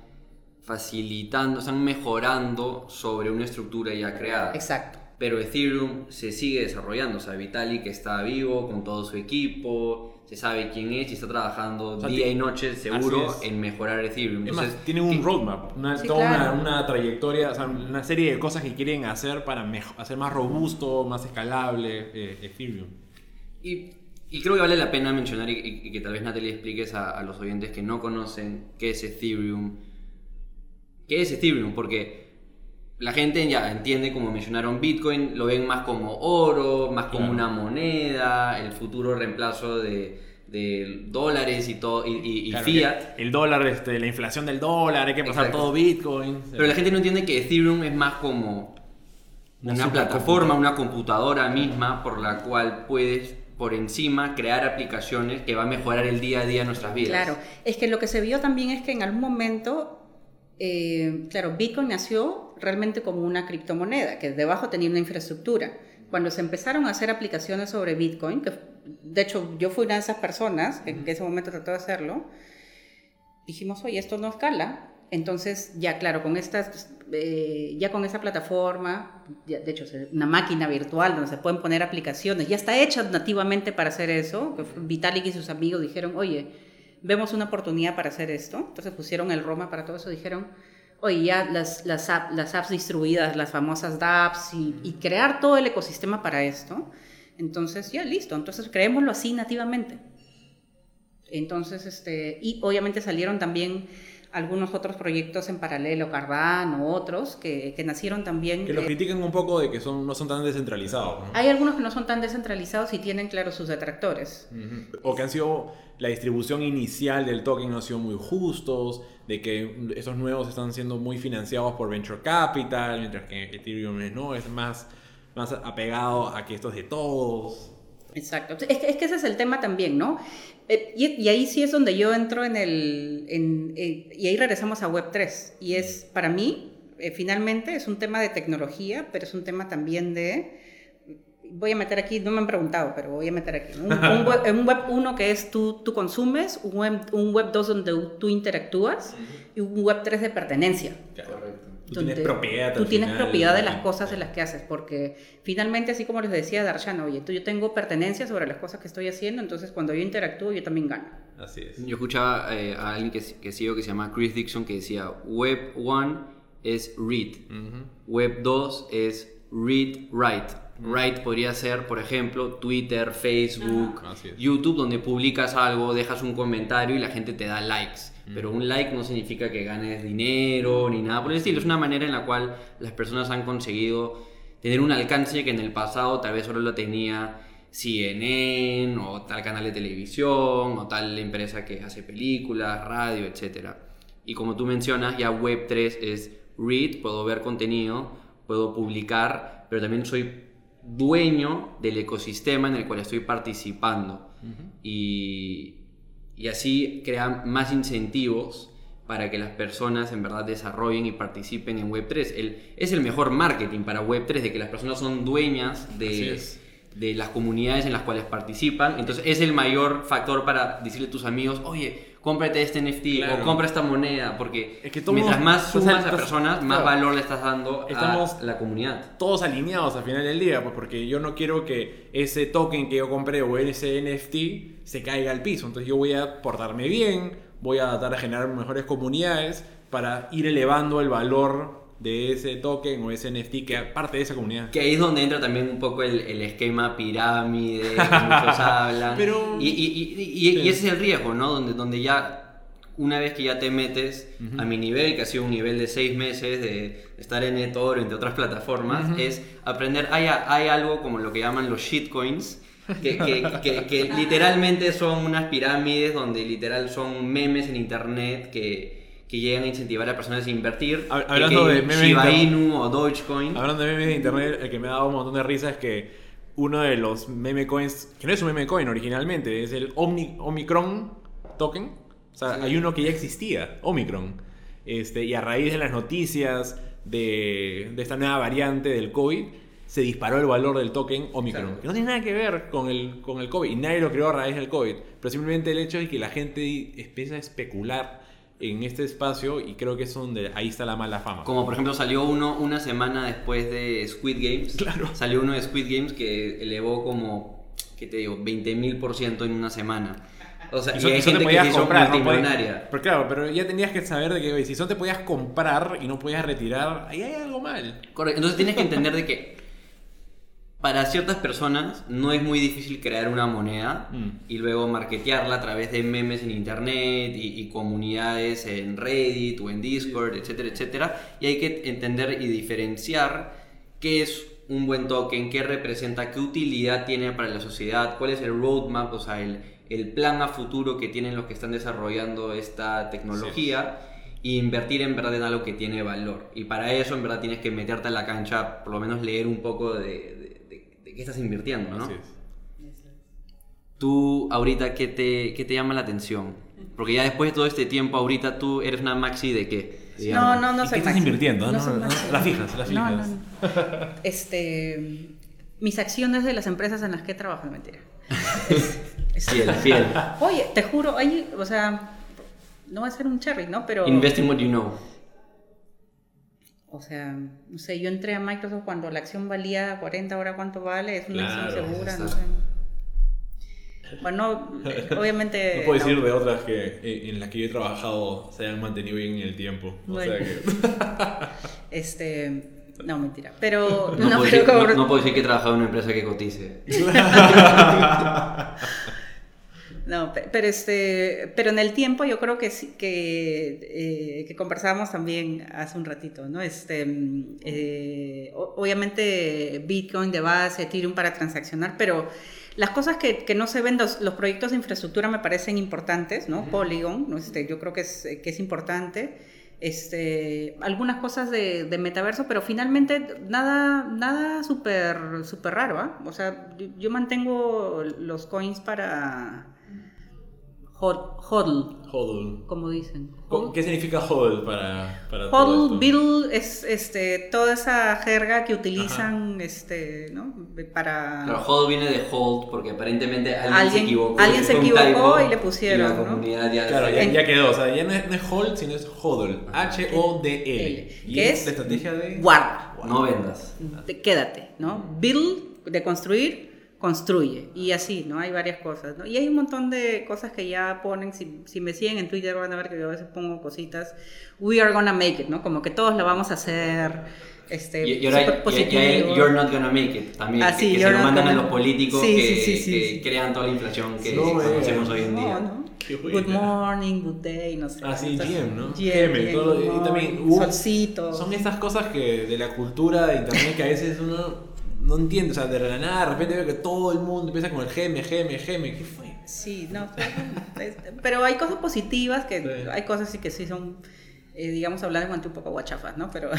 facilitando, están mejorando sobre una estructura ya creada. Exacto. Pero Ethereum se sigue desarrollando, o sea, Vitalik está vivo con todo su equipo, se sabe quién es y está trabajando día y noche seguro en mejorar Ethereum. Entonces, tienen un roadmap, una, toda una, trayectoria, o sea, una serie de cosas que quieren hacer para hacer más robusto, más escalable eh, Ethereum. Y, y, creo que vale la pena mencionar y, que tal vez Natalie expliques a, a, los oyentes que no conocen qué es Ethereum. ¿Qué es Ethereum? Porque la gente ya entiende, como mencionaron, Bitcoin, lo ven más como oro, más como una moneda, el futuro reemplazo de, dólares y todo y, fiat. El dólar, este, la inflación del dólar, hay que pasar todo Bitcoin. Pero la gente no entiende que Ethereum es más como una, plataforma, una computadora misma por la cual puedes por encima crear aplicaciones que va a mejorar el día a día de nuestras vidas. Claro, es que lo que se vio también es que en algún momento eh, claro, Bitcoin nació realmente como una criptomoneda, que debajo tenía una infraestructura. Cuando se empezaron a hacer aplicaciones sobre Bitcoin, que de hecho yo fui una de esas personas que en ese momento trató de hacerlo, dijimos, oye, esto no escala. Entonces, ya claro, con estas, eh, ya con esa plataforma, de hecho, una máquina virtual donde se pueden poner aplicaciones, ya está hecha nativamente para hacer eso. Vitalik y sus amigos dijeron, oye, vemos una oportunidad para hacer esto. Entonces pusieron el Roma para todo eso, dijeron, oye, ya las, las, las apps distribuidas, las famosas dApps y, crear todo el ecosistema para esto. Entonces, ya listo, entonces creémoslo así nativamente. Entonces, este, y obviamente salieron también algunos otros proyectos en paralelo, Cardano, otros, que, que nacieron también... Que lo critican un poco de que son, no son tan descentralizados. ¿no? hay algunos que no son tan descentralizados y tienen, claro, sus detractores. O que han sido, la distribución inicial del token no ha sido muy justos, de que esos nuevos están siendo muy financiados por Venture Capital, mientras que Ethereum no, es más, más apegado a que esto es de todos. Exacto. Es que, es que ese es el tema también, ¿no? Eh, y, y ahí sí es donde yo entro en el... en- en- y ahí regresamos a Web3. Y es, para mí, eh, finalmente, es un tema de tecnología, pero es un tema también de... Voy a meter aquí, no me han preguntado, pero voy a meter aquí. Un, un web, un web 1 que es tú, tú consumes, un web, un web 2 donde tú interactúas y un web 3 de pertenencia. Correcto. Tú tienes propiedad. Tú tienes final, propiedad de las cosas de las que haces, porque finalmente, así como les decía Darshan, oye, tú, yo tengo pertenencia sobre las cosas que estoy haciendo, entonces cuando yo interactúo, yo también gano. Así es. Yo escuchaba eh, a alguien que, que sigo que se llama Chris Dixon que decía Web 1 es read, Ujú. Web 2 es read write. Write podría ser, por ejemplo, Twitter, Facebook. YouTube, donde publicas algo, dejas un comentario y la gente te da likes. Pero un like no significa que ganes dinero ni nada por el estilo. Es una manera en la cual las personas han conseguido tener un alcance que en el pasado tal vez solo lo tenía CNN o tal canal de televisión o tal empresa que hace películas, radio, etc. Y como tú mencionas, ya Web3 es read, puedo ver contenido, puedo publicar, pero también soy dueño del ecosistema en el cual estoy participando. y, y así crean más incentivos para que las personas en verdad desarrollen y participen en Web3. El, es el mejor marketing para Web3, de que las personas son dueñas de las comunidades en las cuales participan. Entonces es el mayor factor para decirle a tus amigos, oye, cómprate este NFT Claro. o compra esta moneda, porque Es que todos- mientras más sumas a estás- personas, más claro. valor le estás dando Estamos- a la comunidad. todos alineados al final del día, pues porque yo no quiero que ese token que yo compré o ese NFT se caiga al piso. Entonces yo voy a portarme bien, voy a tratar de generar mejores comunidades para ir elevando el valor de ese token o ese NFT que parte de esa comunidad. Que ahí es donde entra también un poco el, el esquema pirámide que muchos hablan. Pero- y, y- y- ese es el riesgo, ¿no? Donde, donde ya, una vez que ya te metes a mi nivel, que ha sido un nivel de seis meses de estar en eToro, entre otras plataformas, es aprender. Hay, hay algo como lo que llaman los shitcoins. Que, que, que- que literalmente son unas pirámides donde literal son memes en internet que, que llegan a incentivar a personas a invertir. Hablando de memes Shiba Inu o Dogecoin. Hablando de memes de internet, el que me ha dado un montón de risa es que uno de los meme coins, que no es un meme coin originalmente, es el Omni- Omicron token. O sea, hay uno que ya existía, Omicron. Este, y a raíz de las noticias de, de esta nueva variante del COVID, se disparó el valor del token Omicron. Claro. Que no tiene nada que ver con el, con el COVID. Y nadie lo creó a raíz del COVID. Pero simplemente el hecho de que la gente empieza a especular en este espacio y creo que es donde ahí está la mala fama. Como por ejemplo salió uno una semana después de Squid Games. Claro. Salió uno de Squid Games que elevó como, ¿qué te digo? 20.000% en una semana. O sea, Y son, hay y gente te que se hizo no pero claro, pero ya tenías que saber de que oye, si son te podías comprar y no podías retirar, ahí hay algo mal. Correcto. Entonces tienes que entender de que para ciertas personas no es muy difícil crear una moneda Mm. y luego marketearla a través de memes en internet y, y comunidades en Reddit o en Discord, etcétera, etcétera. Y hay que entender y diferenciar qué es un buen token, qué representa, qué utilidad tiene para la sociedad, cuál es el roadmap, o sea, el, el plan a futuro que tienen los que están desarrollando esta tecnología y invertir en verdad en algo que tiene valor. Y para eso en verdad tienes que meterte a la cancha, por lo menos leer un poco de, de- qué estás invirtiendo, ¿no? Así es. Tú ahorita, ¿qué te, qué te llama la atención? Porque ya después de todo este tiempo, ahorita tú eres una maxi de qué? No, Digamos. no, no ¿Y soy qué estás Maxi. invirtiendo? No, soy no, Maxi. las fijas, las No, fijas. no, no. Este, mis acciones de las empresas en las que trabajo, mentira. Es- Fiel, fiel. Oye, te juro, hay, o sea, no va a ser un cherry, ¿no? Pero, Invest in what you know. O sea, no sé, yo entré a Microsoft cuando la acción valía 40, ahora cuánto vale, es una Claro, acción segura, no sé. Bueno, obviamente... No puedo no. decir de otras que eh, en las que yo he trabajado se han mantenido bien en el tiempo. O sea que. Este, no, mentira. Pero, No, no, puedo pero decir, no- como- no puedo decir que he trabajado en una empresa que cotice. No, pe- pero este, pero en el tiempo yo creo que sí- que, eh, que conversábamos también hace un ratito, ¿no? Este, mm, eh, obviamente Bitcoin de base, Ethereum para transaccionar, pero las cosas que, que no se ven, los, los proyectos de infraestructura me parecen importantes, ¿no? Polygon, ¿no? Este, yo creo que es, que es importante. Este, algunas cosas de, de metaverso, pero finalmente nada, nada súper súper raro, ¿ah? O sea, yo, yo mantengo los coins para hodl, Hodl. como dicen. Co- ¿Qué significa hodl para, para todo Hodl, esto? biddle es este, toda esa jerga que utilizan este, ¿no? para... Claro, hold viene de hold porque aparentemente alguien, Alguien- se equivocó. alguien se equivocó y le pusieron, la ¿no? ya Claro, ya, En- ya quedó. O sea, ya no es, no es hold, sino es hodl. H-O-D-L. Y ¿Qué es es? la estrategia de... Guarda. No vendas. quédate, ¿no? Build, de construir, construye. Y así, ¿no? Hay varias cosas, ¿no? Y hay un montón de cosas que ya ponen, si, si me siguen en Twitter van a ver que yo a veces pongo cositas, we are gonna make it, ¿no? Como que todos lo vamos a hacer, este, Y, y ahora y- y- you're not gonna make it también. Ah, que, que se lo mandan a gonna- los políticos Sí, que, sí, sí, sí, que sí. crean toda la inflación que No, conocemos eh. hoy en día. No, Good morning, good day, no sé. Ah, sí, Entonces, GM, ¿no? GM, GM, todo y también hubo- solcito. Son estas cosas que de la cultura de internet que a veces uno no entiende. O sea, de la nada de repente veo que todo el mundo empieza con el GM, GM, GM. ¿Qué fue? Sí, no, es- pero hay cosas positivas que Sí. hay cosas sí que sí son, eh, digamos, hablando un poco guachafas, ¿no? Pero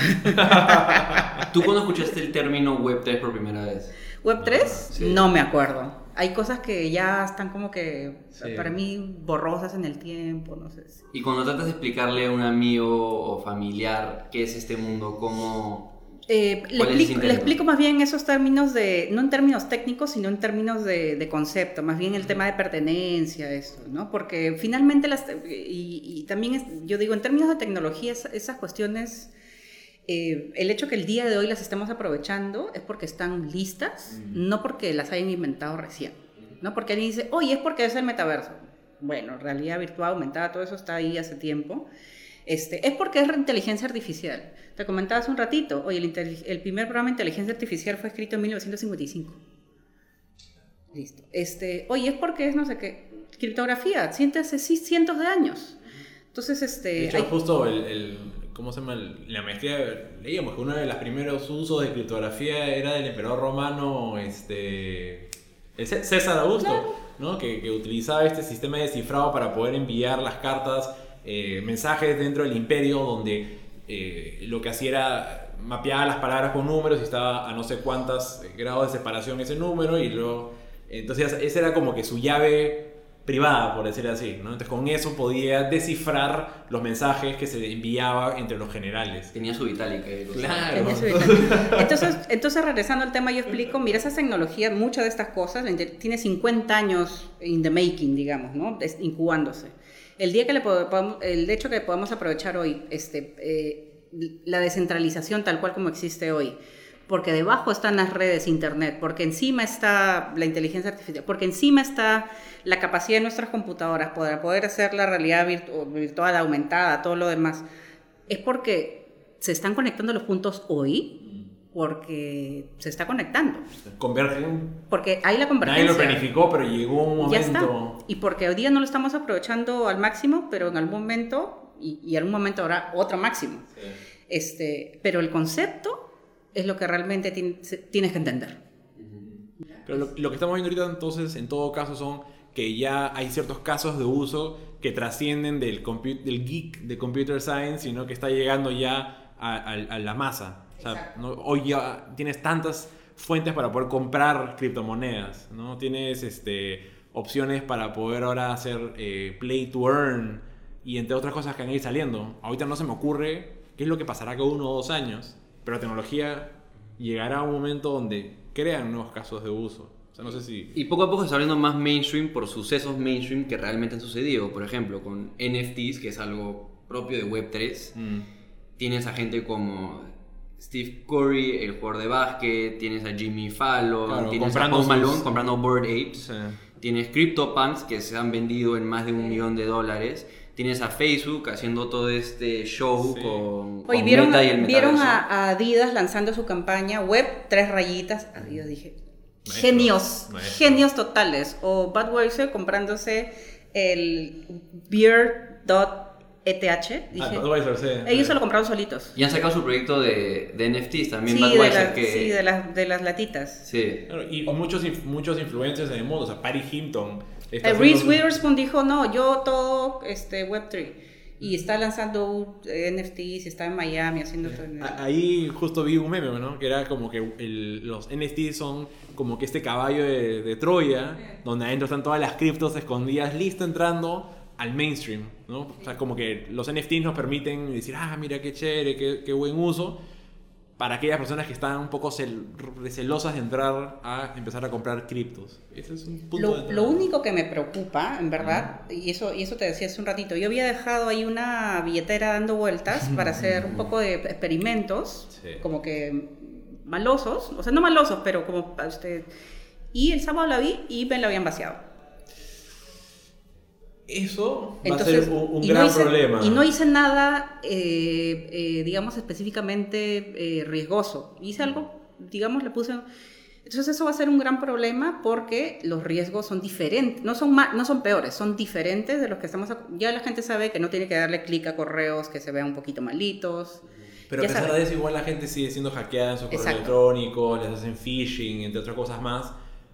¿Tú cuándo escuchaste el término Web3 por primera vez? Web 3, Sí. no me acuerdo. Hay cosas que ya están como que Sí. para mí borrosas en el tiempo, no sé. si- Y cuando tratas de explicarle a un amigo o familiar qué es este mundo, cómo... Eh, le, ¿Cuál es el explico, le explico más bien esos términos de, no en términos técnicos, sino en términos de, de concepto, más bien el tema de pertenencia, eso, ¿no? Porque finalmente, las, y, y también es- yo digo, en términos de tecnología, es- esas cuestiones, eh, el hecho que el día de hoy las estemos aprovechando es porque están listas, no porque las hayan inventado recién, ¿no? Porque alguien dice, oye, es porque es el metaverso. Bueno, realidad virtual aumentada, todo eso está ahí hace tiempo. Este, es porque es inteligencia artificial. Te comentaba hace un ratito, oye, el, el primer programa de inteligencia artificial fue escrito en 1955. Listo. Este, oye, es porque es no sé qué. Criptografía, siéntese sí, cientos de años. Entonces, este. De hecho, hay- justo el, el- ¿cómo se llama? La maestría, leíamos que uno de los primeros usos de criptografía era del emperador romano, este, César Augusto, ¿no? Que, que utilizaba este sistema de cifrado para poder enviar las cartas, eh, mensajes dentro del imperio, donde eh, lo que hacía era mapeaba las palabras con números y estaba a no sé cuántos grados de separación ese número y luego, entonces esa era como que su llave privada, por decirlo así, ¿no? Entonces con eso podía descifrar los mensajes que se enviaba entre los generales. Tenía su Vitalik. eh, lo Claro. Tenía su. Entonces, entonces, regresando al tema, yo explico, mira, esas tecnologías, muchas de estas cosas, tiene 50 años in the making, digamos, ¿no? Es- incubándose. El día que le po- podamos- hecho que podamos aprovechar hoy, este, eh, la descentralización tal cual como existe hoy, porque debajo están las redes internet, porque encima está la inteligencia artificial, porque encima está la capacidad de nuestras computadoras para poder hacer la realidad virtu- virtual aumentada, todo lo demás, es porque se están conectando los puntos hoy, porque se está conectando, Convergen. porque hay la Nadie convergencia. lo planificó, pero llegó un Ya momento. está. Y porque hoy día no lo estamos aprovechando al máximo, pero en algún momento, y, y en algún momento habrá otro máximo. Este, pero el concepto es lo que realmente tienes que entender. Pero lo, lo que estamos viendo ahorita entonces, en todo caso, son que ya hay ciertos casos de uso que trascienden del, del geek de computer science, sino que está llegando ya a, a- a la masa. O sea, ¿no? hoy ya tienes tantas fuentes para poder comprar criptomonedas, ¿no? Tienes este, opciones para poder ahora hacer eh, play to earn y entre otras cosas que a ir saliendo. Ahorita no se me ocurre qué es lo que pasará cada uno o dos años, pero la tecnología llegará a un momento donde crean nuevos casos de uso. O sea, no sé si... Y poco a poco se está abriendo más mainstream por sucesos mainstream que realmente han sucedido. Por ejemplo, con NFTs, que es algo propio de Web3, Mm. tienes a gente como Steve Curry, el jugador de básquet, tienes a Jimmy Fallon, Claro, tienes comprando a Post Malone sus- comprando Bored Apes, Sí. tienes CryptoPunks que se han vendido en más de un millón de dólares, tienes a Facebook haciendo todo este show Sí. con, Oye, con ¿vieron, Meta y el ¿vieron metaverso. a, a Adidas lanzando su campaña web, tres rayitas? Adidas dije, Maestro, genios, maestro. genios totales. O Budweiser comprándose el beer.eth. Dije, Ah, Budweiser, sí. ellos se lo compraron solitos. Y han sacado su proyecto de, de NFTs también, Sí, de, Budweiser, la- que... sí, de las, de las latitas. Sí. Claro, y muchos, muchos influencers en el mundo, o sea, Paris Hilton. está Eh, Reese Witherspoon dijo, no, yo todo este, Web3. Y está lanzando eh, NFTs, está en Miami haciendo... Ahí justo vi un meme, ¿no? Que era como que el- los NFTs son como que este caballo de, de Troya, donde adentro están todas las criptos escondidas, listo entrando al mainstream, ¿no? O sea, como que los NFTs nos permiten decir, ah, mira qué chévere, qué, qué buen uso, para aquellas personas que están un poco cel- celosas de entrar a empezar a comprar criptos. Ese es un punto de Lo, entrada. lo único que me preocupa, en verdad, y eso, y eso te decía hace un ratito, yo había dejado ahí una billetera dando vueltas para hacer un poco de experimentos, Sí. como que malosos, o sea, no malosos, pero como... Este, y el sábado la vi y me la habían vaciado. Eso va Entonces, a ser un, un gran no hice, problema. Y no hice nada, eh, eh, digamos, específicamente eh, riesgoso. Hice algo, digamos, le puse... Entonces eso va a ser un gran problema porque los riesgos son diferentes, no son, ma- no son peores, son diferentes de los que estamos... Ya la gente sabe que no tiene que darle clic a correos que se vean un poquito malitos. Pero a pesar sabe. de eso, igual la gente sigue siendo hackeada en su correo Exacto. electrónico, les hacen phishing, entre otras cosas más.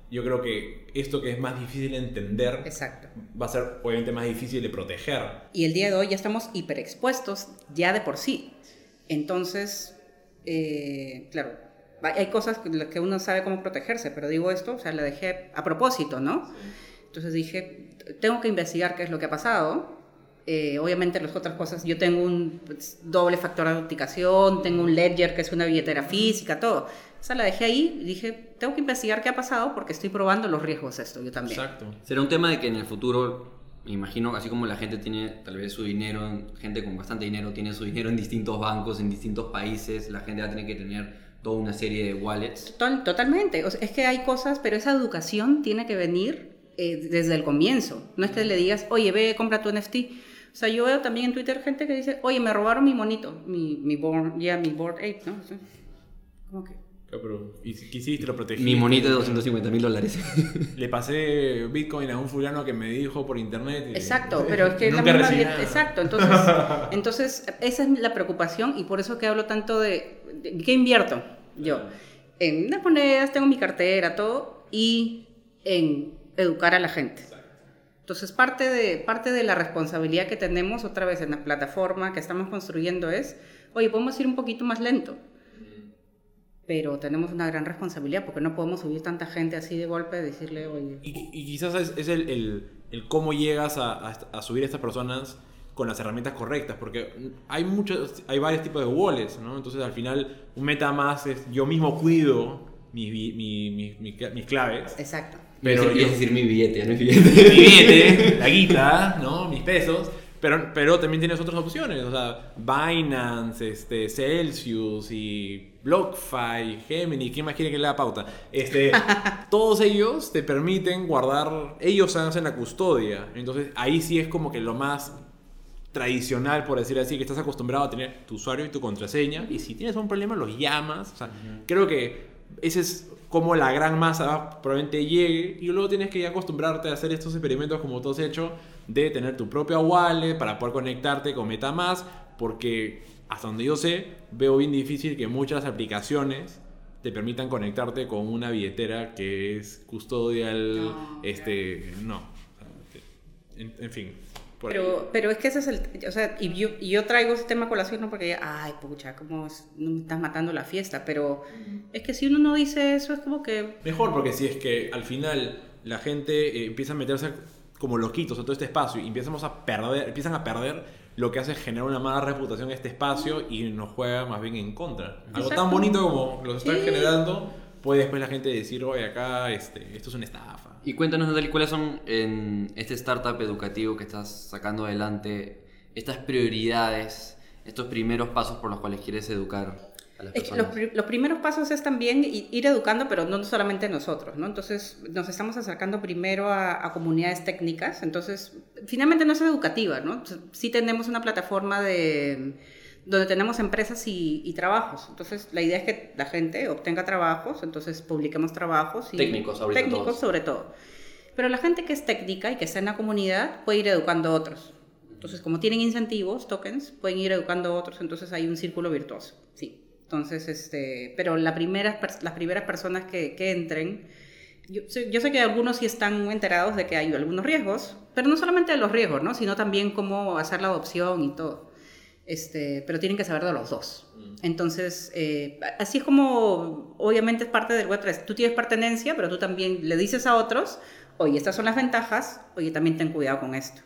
Yo creo que esto que es más difícil de entender Exacto. va a ser obviamente más difícil de proteger. Y el día de hoy ya estamos hiperexpuestos ya de por sí. Entonces, eh, claro, hay cosas que, que uno sabe cómo protegerse, pero digo esto, o sea, la dejé a propósito, ¿no? Entonces dije, tengo que investigar qué es lo que ha pasado. Eh, obviamente las otras cosas, yo tengo un pues, doble factor de autenticación, tengo un ledger que es una billetera física, todo. O sea, la dejé ahí y dije, tengo que investigar qué ha pasado porque estoy probando los riesgos de esto, yo también. Exacto. Será un tema de que en el futuro, me imagino, así como la gente tiene tal vez su dinero, en- gente con bastante dinero tiene su dinero en distintos bancos, en distintos países, la gente va a tener que tener toda una serie de wallets. Total- totalmente. O sea, es que hay cosas, pero esa educación tiene que venir eh, desde el comienzo. No es que le digas, oye, ve, compra tu NFT. O sea, yo veo también en Twitter gente que dice, oye, me robaron mi monito, mi, mi board, ya, mi board ape, ¿no? O sea, ¿cómo que? Pero, ¿y si quisiste lo protegí? Mi monito de 250 mil dólares. Le pasé Bitcoin a un fulano que me dijo por internet. y- Exacto, pero es que es la Nunca misma. Exacto, entonces, entonces esa es la preocupación y por eso que hablo tanto de, de qué invierto yo. En unas monedas, tengo mi cartera, todo, y en educar a la gente. Entonces, parte de, parte de la responsabilidad que tenemos otra vez en la plataforma que estamos construyendo es, oye, podemos ir un poquito más lento, pero tenemos una gran responsabilidad porque no podemos subir tanta gente así de golpe y decirle, oye, Y, y quizás es, es el, el- el cómo llegas a, a- a subir a estas personas con las herramientas correctas, porque hay muchos, hay varios tipos de wallets, ¿no? Entonces al final un meta más es yo mismo cuido mis, mi- mi- mi- mi- mis claves, exacto. pero Pero yo- es decir, mi billete, no es billete. mi billete, la guita, ¿no? Mis pesos. Pero, pero también tienes otras opciones, o sea, Binance, este, Celsius y BlockFi, Gemini, ¿quién más quiere que le da pauta? Este, todos ellos te permiten guardar, ellos hacen la custodia, entonces ahí sí es como que lo más tradicional, por decir así, que estás acostumbrado a tener tu usuario y tu contraseña, y si tienes un problema los llamas, o sea, creo que ese es como la gran masa probablemente llegue, y luego tienes que acostumbrarte a hacer estos experimentos como tú has hecho, de tener tu propia wallet para poder conectarte con MetaMask, porque hasta donde yo sé, veo bien difícil que muchas aplicaciones te permitan conectarte con una billetera que es custodial, No, este, no. En, en fin. por ahí. Pero, pero es que ese es el, o sea, y yo, y yo traigo ese tema a colación no porque, ay, pucha, como no me estás matando la fiesta, pero es que si uno no dice eso es como que, Mejor, porque si es que al final la gente eh, empieza a meterse como loquitos a todo este espacio y empezamos a perder, empiezan a perder, lo que hace es generar una mala reputación a este espacio y nos juega más bien en contra. Algo tan bonito como lo están Sí. generando, puede después la gente decir, oye, acá este, esto es una estafa. Y cuéntanos, Natalie, ¿cuáles son en este startup educativo que estás sacando adelante estas prioridades, estos primeros pasos por los cuales quieres educar a las es que personas? los, pri- los primeros pasos es también ir educando, pero no solamente nosotros, ¿no? Entonces nos estamos acercando primero a, a comunidades técnicas, entonces finalmente no es educativa, ¿no? Sí tenemos una plataforma de, donde tenemos empresas y, y trabajos. Entonces, la idea es que la gente obtenga trabajos, entonces publiquemos trabajos. Y, Técnicos, ahorita Técnicos todos. sobre todo. Pero la gente que es técnica y que está en la comunidad puede ir educando a otros. Entonces, como tienen incentivos, tokens, pueden ir educando a otros, entonces hay un círculo virtuoso. Sí. Entonces, este, pero la primera, las primeras personas que, que entren, yo, yo sé que algunos sí están enterados de que hay algunos riesgos, pero no solamente de los riesgos, ¿no? sino también cómo hacer la adopción y todo. Este, pero tienen que saber de los dos. Entonces, eh, así es como, obviamente es parte del Web3. Tú tienes pertenencia, pero tú también le dices a otros, oye, estas son las ventajas, oye, también ten cuidado con esto.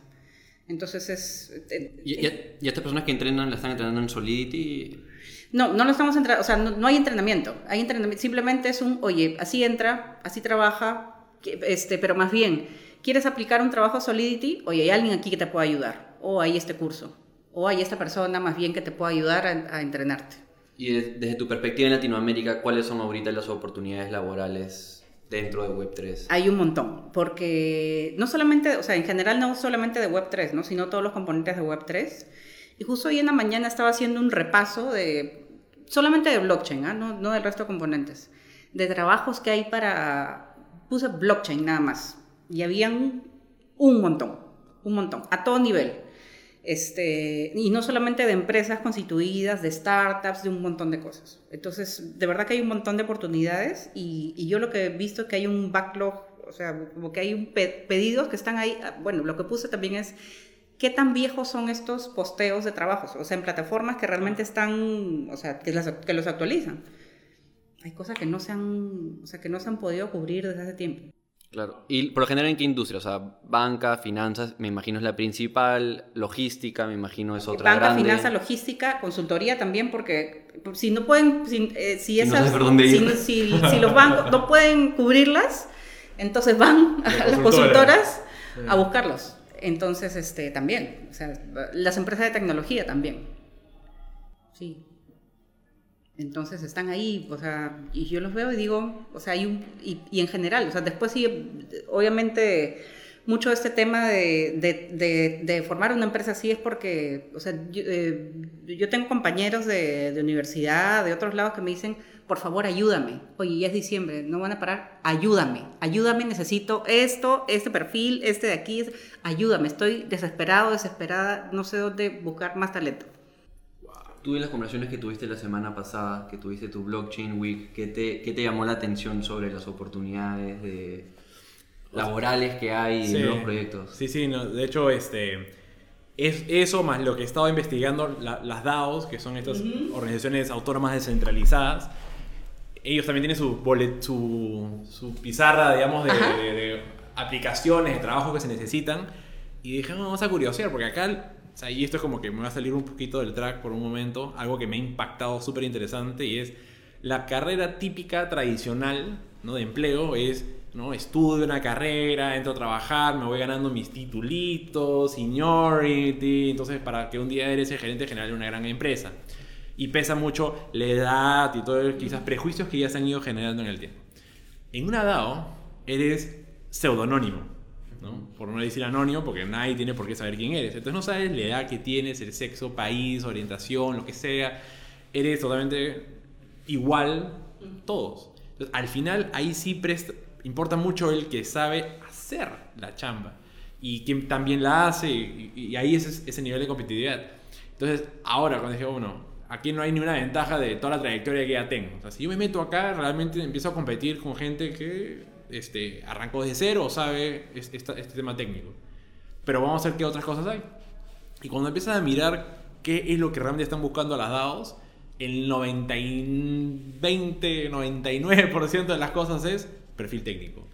Entonces es... eh, ¿Y, y- y estas personas que entrenan, la están entrenando en Solidity? No, no lo estamos entrenando, o sea, no, no hay entrenamiento. Hay entrenamiento, simplemente es un, oye, así entra, así trabaja, este, pero más bien, ¿quieres aplicar un trabajo Solidity? Oye, hay alguien aquí que te pueda ayudar. O hay este curso. O hay esta persona más bien que te pueda ayudar a, a entrenarte. Y de- desde tu perspectiva en Latinoamérica, ¿cuáles son ahorita las oportunidades laborales dentro de Web3? Hay un montón, porque no solamente, o sea, en general no solamente de Web3, ¿no? sino todos los componentes de Web3. Y justo hoy en la mañana estaba haciendo un repaso de, solamente de blockchain, ¿ah? no, no del resto de componentes, de trabajos que hay para, puse blockchain nada más, y habían un montón, un montón, a todo nivel. Este, y no solamente de empresas constituidas, de startups, de un montón de cosas. Entonces, de verdad que hay un montón de oportunidades y, y yo lo que he visto es que hay un backlog, o sea, como que hay un pe- pedidos que están ahí. Ah, Bueno, lo que puse también es qué tan viejos son estos posteos de trabajos, o sea, en plataformas que realmente están, o sea, que, las- que los actualizan. Hay cosas que no se han, o sea, que no se han podido cubrir desde hace tiempo. Claro. ¿Y por lo general en qué industria? O sea, banca, finanzas, me imagino es la principal, logística, me imagino es otra Banca, grande. finanza, logística, consultoría también, porque si no pueden, si, eh, si Si no esas, por dónde si, ir. no- si- si los bancos no pueden cubrirlas, entonces van a Las consultoras a buscarlos. Entonces, este, también, o sea, las empresas de tecnología también. Sí. Entonces están ahí, o sea, y yo los veo y digo, o sea, hay un, y, y en general, o sea, después sí, obviamente, mucho de este tema de, de, de- de formar una empresa así es porque, o sea, yo, eh, yo tengo compañeros de, de universidad, de otros lados que me dicen, por favor, ayúdame. Oye, ya es diciembre, no van a parar, ayúdame, ayúdame, necesito esto, este perfil, este de aquí, ayúdame, estoy desesperado, desesperada, no sé dónde buscar más talento. Tú y las conversaciones que tuviste la semana pasada, que tuviste tu Blockchain Week, ¿qué te, qué te llamó la atención sobre las oportunidades de laborales que hay Sí. en nuevos proyectos? Sí, sí, no, de hecho, este, es eso más lo que he estado investigando, la- las DAOs, que son estas organizaciones autónomas descentralizadas, ellos también tienen su, bolet- su, su pizarra, digamos, de, de- de aplicaciones, de trabajo que se necesitan, y dije, "Ah, vamos a curiosear, porque acá, o sea, y esto es como que me va a salir un poquito del track por un momento, algo que me ha impactado súper interesante, y es la carrera típica tradicional ¿no? de empleo es, ¿no? Estudio una carrera, entro a trabajar, me voy ganando mis titulitos, seniority, entonces para que un día eres el gerente general de una gran empresa. Y pesa mucho la edad y todos quizás prejuicios que ya se han ido generando en el tiempo. En una DAO eres pseudonónimo, ¿no? Por no decir anónimo, porque nadie tiene por qué saber quién eres. Entonces no sabes la edad que tienes, el sexo, país, orientación, lo que sea. Eres totalmente igual todos. Entonces, al final ahí sí presta- importa mucho el que sabe hacer la chamba y quien también la hace y, y ahí es ese, nivel de competitividad. Entonces, ahora cuando dije, bueno, aquí no hay ninguna ventaja de toda la trayectoria que ya tengo. O sea, si yo me meto acá, realmente empiezo a competir con gente que este, arrancó desde cero sabe este tema técnico. Pero vamos a ver qué otras cosas hay. Y cuando empiezas a mirar qué es lo que realmente están buscando las DAOs, el 90 y 20, 99% de las cosas es perfil técnico.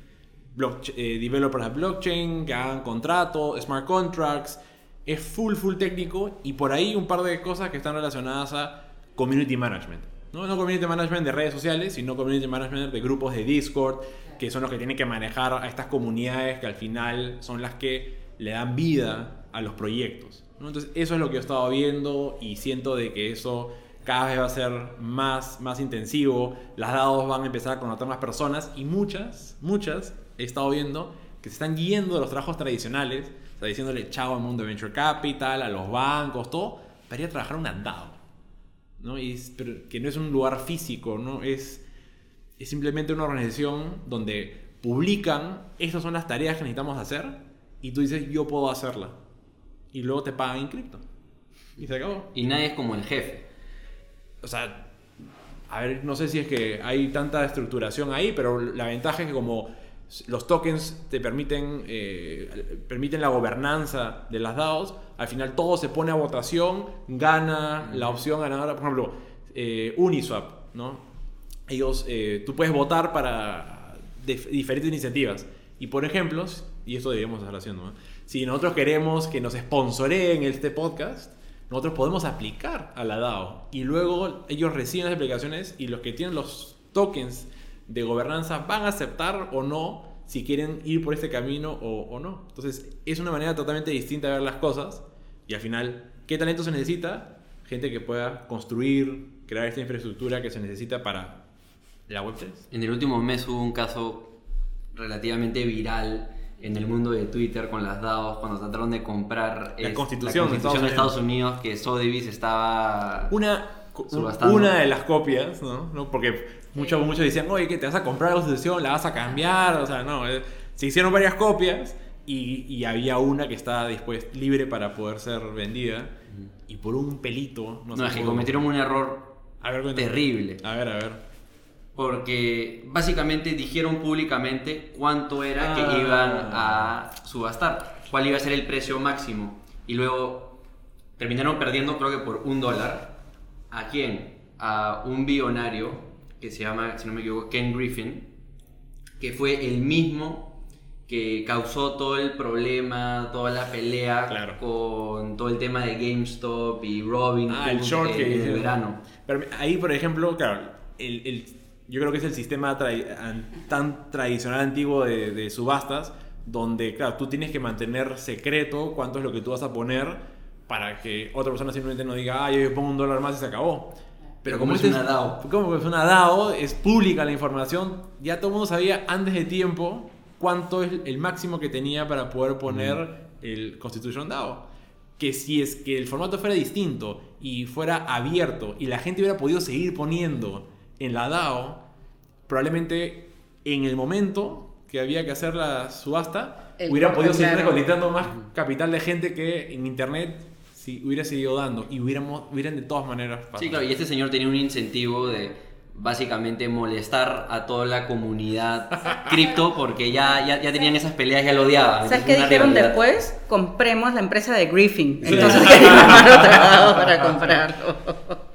Blockch- eh, developers de blockchain, que hagan contratos, smart contracts, es full, full técnico y por ahí un par de cosas que están relacionadas a community management. No, no community management de redes sociales, sino community management de grupos de Discord, que son los que tienen que manejar a estas comunidades que al final son las que le dan vida a los proyectos. ¿no? Entonces eso es lo que he estado viendo y siento de que eso cada vez va a ser más, más intensivo, las dados van a empezar a contratar más personas y muchas, muchas he estado viendo que se están yendo de los trabajos tradicionales, o sea, diciéndole chao al mundo de venture capital, a los bancos, todo, para ir a trabajar a una DAO. ¿no? Y es- pero que no es un lugar físico, ¿no? Es, es simplemente una organización donde publican, estas son las tareas que necesitamos hacer, y tú dices, yo puedo hacerla. Y luego te pagan en cripto. Y se acabó. Y nadie es como el jefe. O sea, a ver, no sé si es que hay tanta estructuración ahí, pero la ventaja es que como los tokens te permiten, eh, permiten la gobernanza de las DAOs, al final todo se pone a votación, gana la opción ganadora. Por ejemplo, eh, Uniswap, ¿no? Ellos, eh, tú puedes votar para dif- diferentes iniciativas. Y por ejemplo, y esto deberíamos estar haciendo, si nosotros queremos que nos sponsoreen este podcast, nosotros podemos aplicar a la DAO. Y luego ellos reciben las aplicaciones y los que tienen los tokens de gobernanza van a aceptar o no si quieren ir por este camino o, o no. Entonces es una manera totalmente distinta de ver las cosas. Y al final, ¿qué talento se necesita? Gente que pueda construir, crear esta infraestructura que se necesita para la Web3. En el último mes hubo un caso relativamente viral en el mundo de Twitter con las DAOs cuando trataron de comprar La es- Constitución de la Constitución de Estados Estados Unidos que Sotheby's estaba... Una, Subastando. una de las copias, ¿no? ¿No? Porque muchos, muchos decían, oye, que te vas a comprar la constitución, la vas a cambiar, o sea, no, eh, se hicieron varias copias y, y había una que estaba después libre para poder ser vendida y por un pelito, no, No, sé es que cometieron un error A ver, terrible. A ver, a ver. Porque básicamente dijeron públicamente cuánto era Ah. que iban a subastar, cuál iba a ser el precio máximo. Y luego terminaron perdiendo, creo que por un dólar. ¿A quién? A un billonario que se llama, si no me equivoco, Ken Griffin, que fue el mismo que causó todo el problema, toda la pelea Claro. con todo el tema de GameStop y Robin Ah, el short eh, que el verano. Pero ahí, por ejemplo, claro, el, el- yo creo que es el sistema tra- tan tradicional antiguo de, de subastas, donde, claro, tú tienes que mantener secreto cuánto es lo que tú vas a poner para que otra persona simplemente no diga, ah, yo pongo un dólar más y se acabó. Pero como es una DAO. Como es una DAO, es pública la información, ya todo el mundo sabía antes de tiempo cuánto es el máximo que tenía para poder poner el Constitution DAO. Que si es que el formato fuera distinto y fuera abierto y la gente hubiera podido seguir poniendo en la DAO, probablemente en el momento que había que hacer la subasta, El hubiera podido seguir recolectando más capital de gente que en internet si hubiera seguido dando y hubiéramos, hubieran de todas maneras pasado. Sí, claro, y este señor tenía un incentivo de básicamente molestar a toda la comunidad cripto porque ya, ya, ya tenían esas peleas, ya lo odiaban. ¿Sabes qué dijeron después? Compremos la empresa de Griffin. Entonces otra DAO para comprarlo.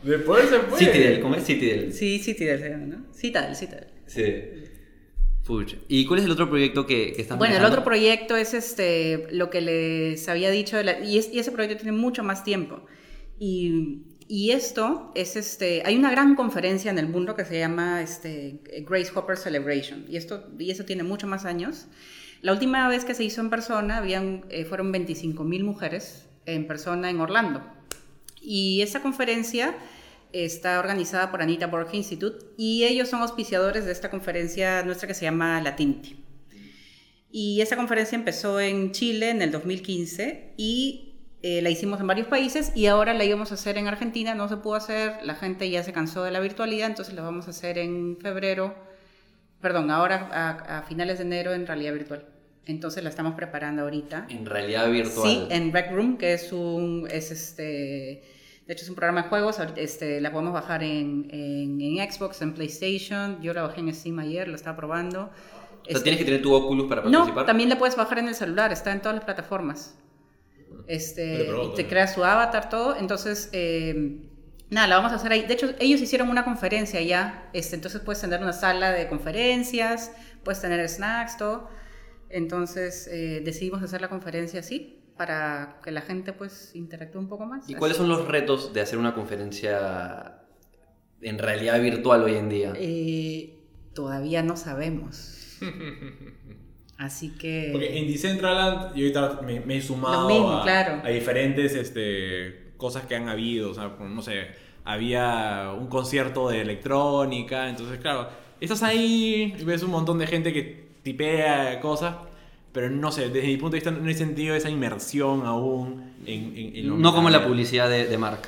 Después se fue. Citadel, ¿cómo es Citadel? Sí, Citadel se llama, ¿no? Citadel, Citadel. Sí. Pucha. ¿Y cuál es el otro proyecto que, que están Bueno, el manejando? otro proyecto es este, lo que les había dicho, de la- y, es- y ese proyecto tiene mucho más tiempo. Y, y esto es, este, hay una gran conferencia en el mundo que se llama este, Grace Hopper Celebration, y esto, y eso tiene mucho más años. La última vez que se hizo en persona, habían, eh, fueron 25 mil mujeres en persona en Orlando. Y esta conferencia está organizada por Anita Borg Institute y ellos son auspiciadores de esta conferencia nuestra que se llama Latinity. Y esa conferencia empezó en Chile en el 2015 y eh, la hicimos en varios países y ahora la íbamos a hacer en Argentina, no se pudo hacer, la gente ya se cansó de la virtualidad, entonces la vamos a hacer en febrero, perdón, ahora a, a finales de enero en realidad virtual. Entonces la estamos preparando ahorita. En realidad virtual. Sí, en Rec Room, que es un, es este, de hecho es un programa de juegos, este, la podemos bajar en, en, en Xbox, en PlayStation, yo la bajé en Steam ayer, lo estaba probando. O sea, tienes que tener tu Oculus para No, participar. también la puedes bajar en el celular, está en todas las plataformas. Este, probó y te creas tu avatar, todo. Entonces, eh, nada, la vamos a hacer ahí. De hecho, ellos hicieron una conferencia ya. Este, entonces, puedes tener una sala de conferencias, puedes tener snacks, todo. Entonces, eh, decidimos hacer la conferencia así para que la gente pues interactúe un poco más. ¿Y cuáles son los retos de hacer una conferencia en realidad virtual hoy en día? Eh, todavía no sabemos. Así que... Porque en Decentraland yo ahorita me, me he sumado Lo mismo, a, claro. a diferentes este, cosas que han habido. O sea, no sé, había un concierto de electrónica. Entonces, claro, estás ahí y ves un montón de gente que tipea cosas. Pero no sé, desde mi punto de vista no he sentido esa inmersión aún en, en, en lo No como la publicidad de, de Mark.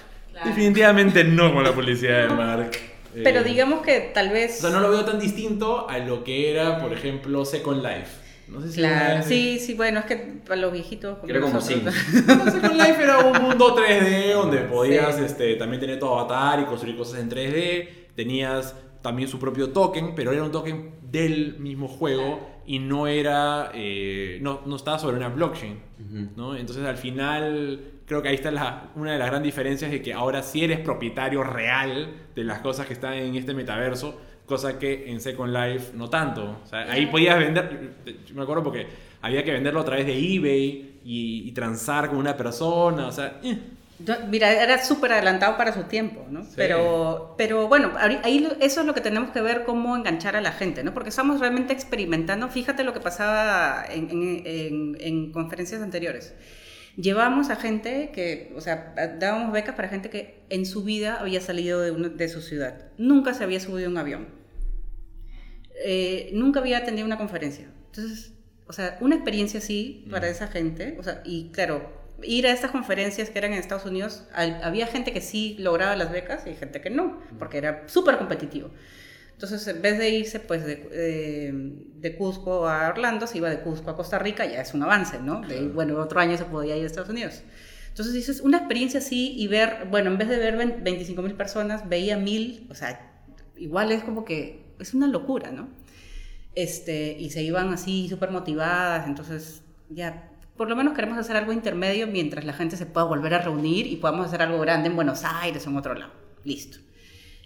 Definitivamente no con la publicidad de Mark. Pero Eh, digamos que tal vez... O sea, no lo veo tan distinto a lo que era, por ejemplo, Second Life. No sé si Claro, vez- sí, sí, bueno, es que para los viejitos... Era como nosotros- No, Second Life era un mundo 3D donde podías este, también tener tu avatar y construir cosas en 3D. Tenías también su propio token, pero era un token del mismo juego y no era. eh, no, no estaba sobre una blockchain. ¿no? Entonces al final. Creo que ahí está la- una de las grandes diferencias de que ahora sí eres propietario real de las cosas que están en este metaverso, cosa que en Second Life no tanto. O sea, ahí podías vender, me acuerdo porque había que venderlo a través de eBay y, y transar con una persona, o sea, eh. Yo- Mira, era súper adelantado para su tiempo, ¿no? Sí. Pero, pero bueno, ahí eso es lo que tenemos que ver, cómo enganchar a la gente, ¿no? Porque estamos realmente experimentando, fíjate lo que pasaba en, en- en- en conferencias anteriores. Llevamos a gente que, o sea, dábamos becas para gente que en su vida había salido de, una- de su ciudad, nunca se había subido a un avión, eh, nunca había atendido una conferencia. Entonces, o sea, una experiencia así para esa gente, o sea, y claro, ir a estas conferencias que eran en Estados Unidos, al- había gente que sí lograba las becas y gente que no, porque era súper competitivo. Entonces, en vez de irse pues de, eh, de Cusco a Orlando, se iba de Cusco a Costa Rica, ya es un avance, ¿no? De, bueno, otro año se podía ir a Estados Unidos. Entonces dices, una experiencia así y ver, bueno, en vez de ver 25 mil personas, veía mil, o sea, igual es como que es una locura, ¿no? Este, y se iban así súper motivadas, entonces ya, por lo menos queremos hacer algo intermedio mientras la gente se pueda volver a reunir y podamos hacer algo grande en Buenos Aires o en otro lado. Listo.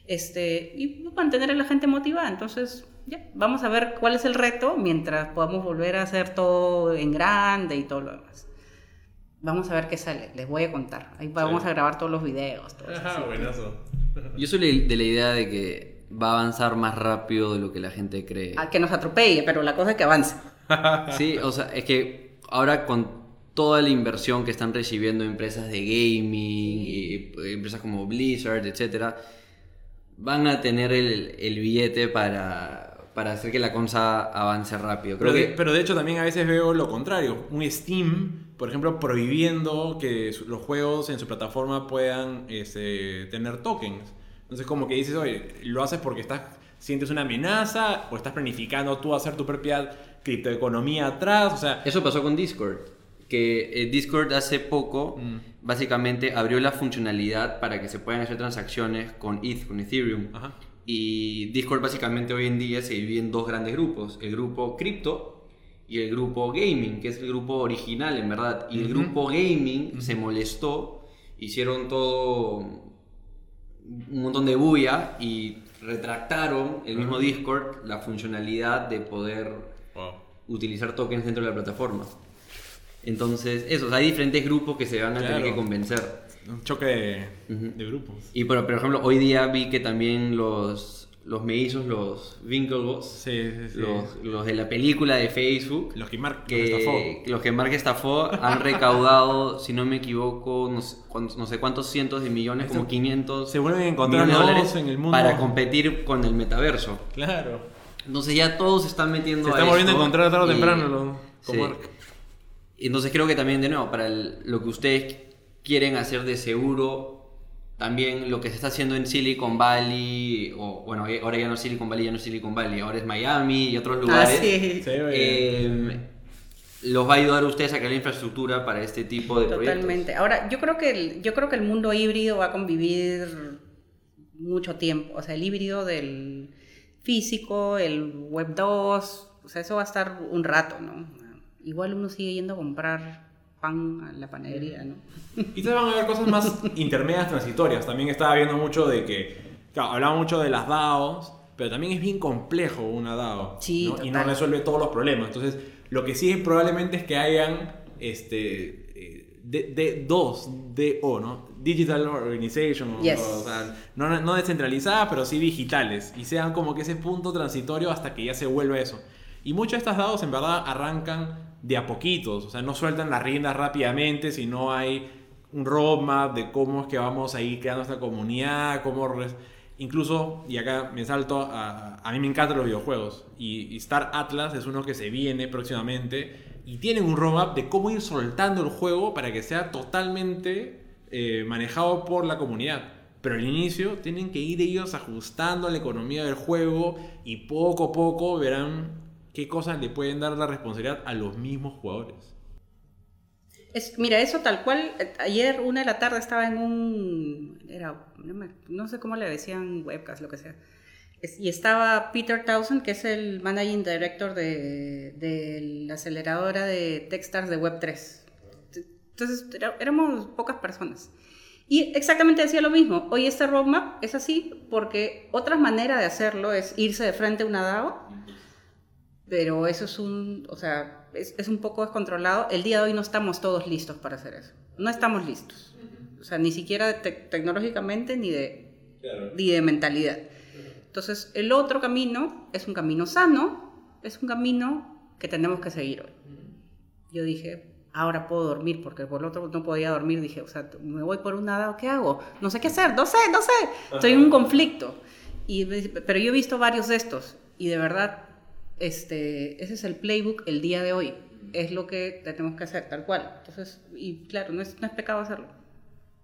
Este, y mantener a la gente motivada, entonces ya, vamos a ver cuál es el reto mientras podamos volver a hacer todo en grande y todo lo demás. Vamos a ver qué sale, les voy a contar. Ahí vamos a grabar todos los videos. todo eso, Ajá, sí. buenazo. Yo soy de de la idea de que va a avanzar más rápido de lo que la gente cree. A que nos atropelle, pero la cosa es que avance. Sí, o sea, es que ahora con toda la inversión que están recibiendo empresas de gaming, y eh, empresas como Blizzard, etcétera, van a tener el, el billete para, para hacer que la cosa avance rápido. Creo Pero de, pero de hecho también a veces veo lo contrario. Un Steam, por ejemplo, prohibiendo que los juegos en su plataforma puedan este, tener tokens. Entonces como que dices, oye, lo haces porque estás, sientes una amenaza o estás planificando tú hacer tu propia criptoeconomía atrás. O sea, eso pasó con Discord. Que eh, Discord hace poco Mm. básicamente abrió la funcionalidad para que se puedan hacer transacciones con ETH, con Ethereum. Ajá. Y Discord básicamente hoy en día se divide en dos grandes grupos, el grupo cripto y el grupo gaming, que es el grupo original en verdad. Y el grupo gaming se molestó, hicieron todo un montón de bulla y retractaron el mismo Discord la funcionalidad de poder. Utilizar tokens dentro de la plataforma. Entonces, eso, o sea, hay diferentes grupos que se van a tener Claro. que convencer. un choque de, Ujú. de grupos. Y por, por ejemplo, hoy día vi que también los, los mellizos, los Winklevoss, Sí, sí, sí. los, los de la película de Facebook, Los que Mark que, estafó. los que Mark estafó han recaudado, si no me equivoco, no sé, cuántos, no sé cuántos cientos de millones, como 500 Se vuelven a encontrar dólares en el mundo. para competir con el metaverso. Claro. Entonces ya todos se están metiendo Se a están volviendo a encontrar tarde o y- temprano lo- con sí. Entonces creo que también, de nuevo, para el- lo que ustedes quieren hacer de seguro, también lo que se está haciendo en Silicon Valley, o bueno, eh, ahora ya no es Silicon Valley, ya no es Silicon Valley, ahora es Miami y otros Ah, lugares, sí. Sí, oye. eh, los va a ayudar a ustedes a crear la infraestructura para este tipo de proyectos. Totalmente. Ahora, yo creo que el, yo creo que el mundo híbrido va a convivir mucho tiempo. O sea, el híbrido del físico, el web 2, o sea, eso va a estar un rato, ¿no? Igual uno sigue yendo a comprar pan a la panadería, ¿no? Quizás van a haber cosas más intermedias transitorias. También estaba viendo mucho de que, claro, hablaba mucho de las DAOs, pero también es bien complejo una DAO. Sí, ¿no? Y no resuelve todos los problemas. Entonces, lo que sí es probablemente es que hayan este, de, de- dos DO, ¿no? Digital Organization, o- Yes. o sea, no, no descentralizadas, pero sí digitales. Y sean como que ese punto transitorio hasta que ya se vuelva eso. Y muchas de estas DAOs en verdad arrancan de a poquitos, o sea, no sueltan las riendas rápidamente, sino hay un roadmap de cómo es que vamos a ir creando esta comunidad, cómo... Incluso, y acá me salto, a, a mí me encantan los videojuegos, y, y Star Atlas es uno que se viene próximamente, y tienen un roadmap de cómo ir soltando el juego para que sea totalmente eh, manejado por la comunidad. Pero al inicio tienen que ir ellos ajustando la economía del juego y poco a poco verán qué cosas le pueden dar la responsabilidad a los mismos jugadores. Es, mira, eso tal cual, eh, ayer una de la tarde estaba en un, era, no, sé cómo le decían, webcast, lo que sea, y estaba Peter Townsend, que es el managing director de, de la aceleradora de Techstars de Web3. Entonces, éramos pocas personas. Y exactamente decía lo mismo, hoy este roadmap es así porque otra manera de hacerlo es irse de frente a una DAO, pero eso es un, o sea, es, es un poco descontrolado. El día de hoy no estamos todos listos para hacer eso. No estamos listos. O sea, ni siquiera te- tecnológicamente ni de, ni de mentalidad. Entonces, el otro camino es un camino sano, es un camino que tenemos que seguir hoy. Yo dije, ahora puedo dormir, porque por el otro no podía dormir. Dije, o sea, me voy por un nada, ¿qué hago? No sé qué hacer, no sé, no sé. Estoy en un conflicto. Y, pero yo he visto varios de estos y de verdad, este, ese es el playbook el día de hoy. Es lo que tenemos que hacer, tal cual. Entonces, y claro, no es, no es pecado hacerlo.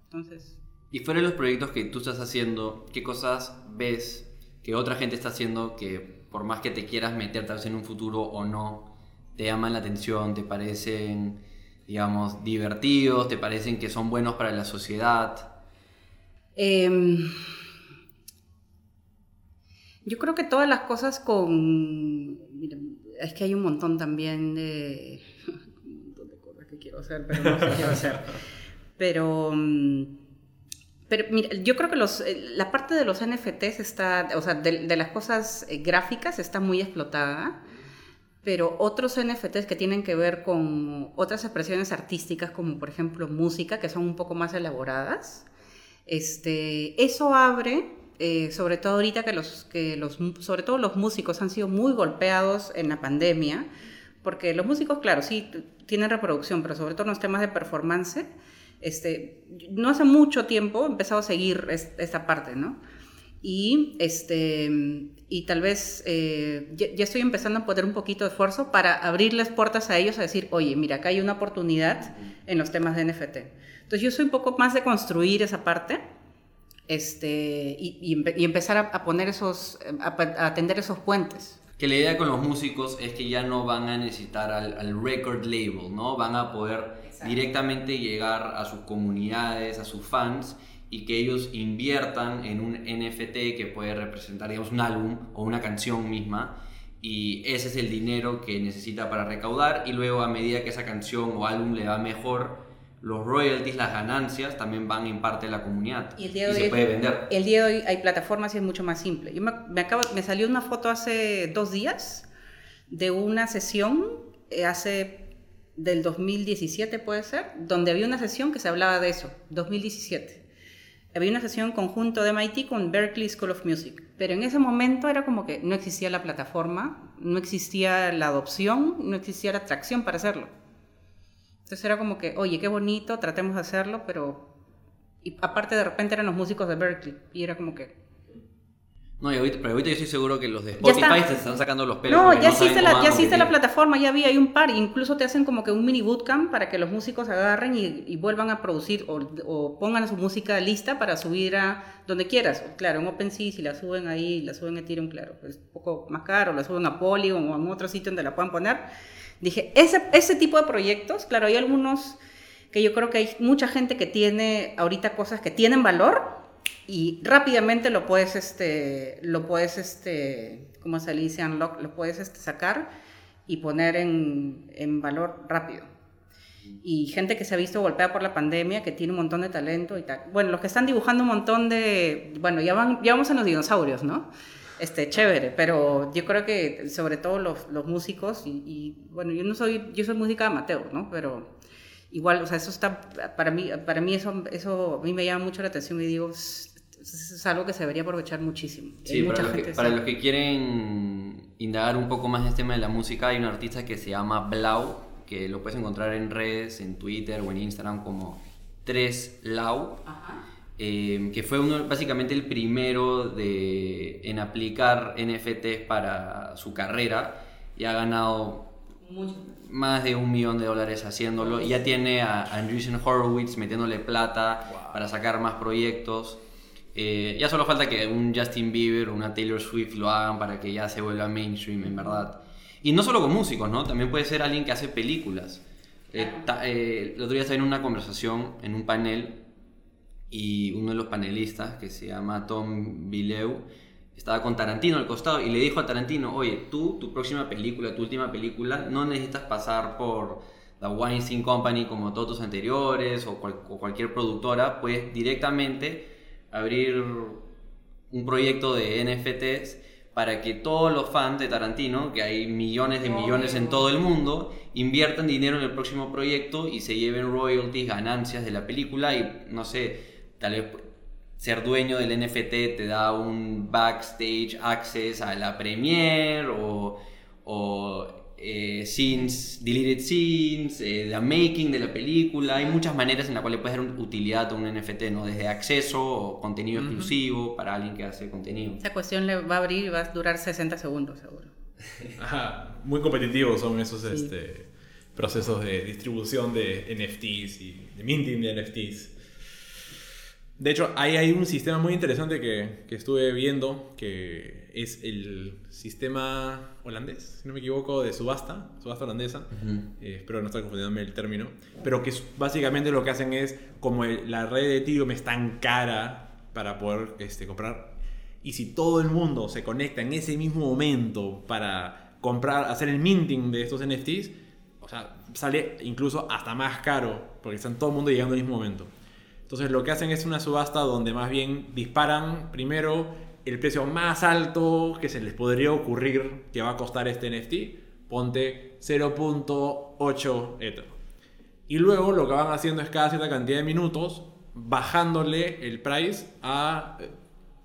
Entonces, Y fuera de los proyectos que tú estás haciendo, ¿qué cosas ves que otra gente está haciendo que por más que te quieras meter tal vez en un futuro o no, te llaman la atención, te parecen, digamos, divertidos, te parecen que son buenos para la sociedad? Em, yo creo que todas las cosas con... mira, es que hay un montón también de... un montón de cosas que quiero hacer, pero no sé qué hacer. Pero... Pero mira, yo creo que los, eh, la parte de los NFTs está, o sea, de, de las cosas eh, gráficas está muy explotada, pero otros NFTs que tienen que ver con otras expresiones artísticas, como por ejemplo música, que son un poco más elaboradas, este, eso abre, eh, sobre todo ahorita que los, que los, sobre todo los músicos han sido muy golpeados en la pandemia, porque los músicos, claro, sí, tienen reproducción, pero sobre todo en los temas de performance, este, no hace mucho tiempo he empezado a seguir es- esta parte, ¿no? Y, este, y tal vez eh, ya, estoy empezando a poner un poquito de esfuerzo para abrirles puertas a ellos a decir, oye, mira, acá hay una oportunidad en los temas de NFT. Entonces yo soy un poco más de construir esa parte este, y, y empe- y empezar a, poner esos, a, a atender esos puentes. Que la idea con los músicos es que ya no van a necesitar al record label, ¿no? Van a poder Exacto. directamente llegar a sus comunidades, a sus fans y que ellos inviertan en un NFT que puede representar, digamos, un álbum o una canción misma y ese es el dinero que necesita para recaudar y luego a medida que esa canción o álbum le va mejor, los royalties, las ganancias también van en parte de la comunidad Y el día de se hoy- puede vender. El día de hoy hay plataformas y es mucho más simple. Yo me, me, acabo, me salió una foto hace dos días de una sesión, eh, hace del 2017 puede ser, donde había una sesión que se hablaba de eso, 2017. Había una sesión conjunto de MIT con Berkeley School of Music, pero en ese momento era como que no existía la plataforma, no existía la adopción, no existía la atracción para hacerlo. Entonces era como que, oye, qué bonito, tratemos de hacerlo, pero... Y aparte de repente eran los músicos de Berkeley, y era como que... No, y ahorita, pero ahorita yo estoy seguro que los de está. Spotify se están sacando los pelos. No, ya existe, cómo la, a ya existe la plataforma, ya había, hay un par, incluso te hacen como que un mini bootcamp para que los músicos agarren y, y vuelvan a producir o, o pongan su música lista para subir a donde quieras. Claro, en OpenSea si la suben ahí, la suben a Ethereum, claro, es un poco más caro, la suben a Polygon o en otro sitio donde la puedan poner. Dije, ese, ese tipo de proyectos, claro, hay algunos que yo creo que hay mucha gente que tiene ahorita cosas que tienen valor y rápidamente lo puedes, este, lo puedes, este, ¿cómo se dice? Unlock, lo puedes este, sacar y poner en, en valor rápido. Y gente que se ha visto golpeada por la pandemia, que tiene un montón de talento y tal. Bueno, los que están dibujando un montón de, bueno, ya, van, ya vamos en los dinosaurios, ¿no? Este, chévere, pero yo creo que sobre todo los, los músicos, y, y, bueno, yo no soy, yo soy música amateur, ¿no? Pero igual, o sea, eso está, para mí, para mí eso, eso a mí me llama mucho la atención y digo, es, algo que se debería aprovechar muchísimo. Sí, para los, que, para los que quieren indagar un poco más en este tema de la música, hay un artista que se llama Blau, que lo puedes encontrar en redes, en Twitter o en Instagram como 3Lau, Ajá. eh, que fue uno, básicamente el primero de, en aplicar NFTs para su carrera y ha ganado más de un millón de dólares haciéndolo. Y ya tiene a, Andreessen Horowitz metiéndole plata para sacar más proyectos. Eh, ya solo falta que un Justin Bieber o una Taylor Swift lo hagan para que ya se vuelva mainstream, en verdad. Y no solo con músicos, ¿no? También puede ser alguien que hace películas. Eh, ta- eh, el otro día estaba en una conversación, en un panel, y uno de los panelistas, que se llama Tom Vileu, estaba con Tarantino al costado y le dijo a Tarantino, oye, tú, tu próxima película, tu última película, no necesitas pasar por la Weinstein Company como todos tus anteriores o, o cualquier productora, puedes directamente abrir un proyecto de NFTs para que todos los fans de Tarantino, que hay millones de millones en todo el mundo, inviertan dinero en el próximo proyecto y se lleven royalties, ganancias de la película y no sé, tal vez ser dueño del NFT te da un backstage access a la premiere o, o eh, scenes, deleted scenes, eh, the making de la película. Hay muchas maneras en las cuales puedes dar un- utilidad a un NFT, ¿no? Desde acceso o contenido exclusivo para alguien que hace contenido. Esa cuestión le va a abrir y va a durar 60 segundos, seguro. Ajá, muy competitivos son esos este, procesos de distribución de NFTs y de minting de NFTs. De hecho, ahí hay un sistema muy interesante que, que estuve viendo, que es el sistema holandés, si no me equivoco, de subasta, subasta holandesa. Eh, espero no estar confundiéndome el término. Pero que básicamente lo que hacen es, como el- la red de Ethereum es tan cara para poder este, comprar, y si todo el mundo se conecta en ese mismo momento para comprar, hacer el minting de estos NFTs, o sea, sale incluso hasta más caro, porque están todo el mundo llegando al mismo momento. Entonces lo que hacen es una subasta donde más bien disparan primero el precio más alto que se les podría ocurrir que va a costar este NFT, ponte 0.8 Ether. Y luego lo que van haciendo es cada cierta cantidad de minutos bajándole el price a eh,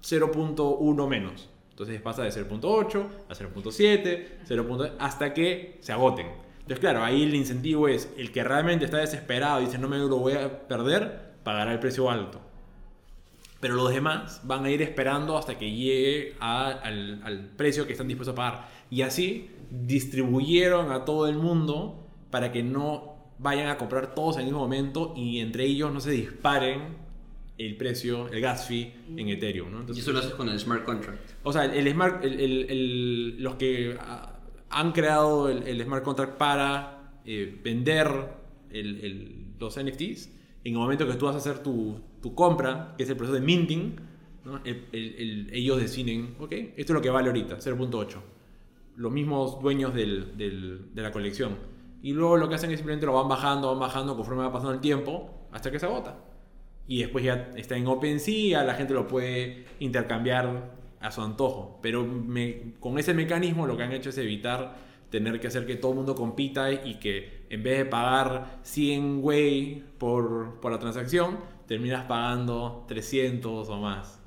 0.1 menos. Entonces pasa de 0.8 a 0.7, 0. hasta que se agoten. Entonces claro, ahí el incentivo es el que realmente está desesperado y dice no me lo voy a perder, pagará el precio alto. Pero los demás van a ir esperando hasta que llegue a- al, al precio que están dispuestos a pagar. Y así distribuyeron a todo el mundo para que no vayan a comprar todos en el mismo momento y entre ellos no se disparen el precio, el gas fee en Ethereum. ¿no? Y Entonces, eso lo haces con el smart contract. o sea, el, el smart, el- el- los que ah, han creado el, smart contract para eh, vender los NFTs, en el momento que tú vas a hacer tu, compra, que es el proceso de minting, ellos definen, ok, esto es lo que vale ahorita, 0.8. Los mismos dueños de la colección. Y luego lo que hacen es simplemente lo van bajando, van bajando conforme va pasando el tiempo, hasta que se agota y después ya está en OpenSea, la gente lo puede intercambiar a su antojo. Pero con ese mecanismo lo que han hecho es evitar tener que hacer que todo el mundo compita y que en vez de pagar 100 Wei por, por la transacción, terminas pagando 300 o más.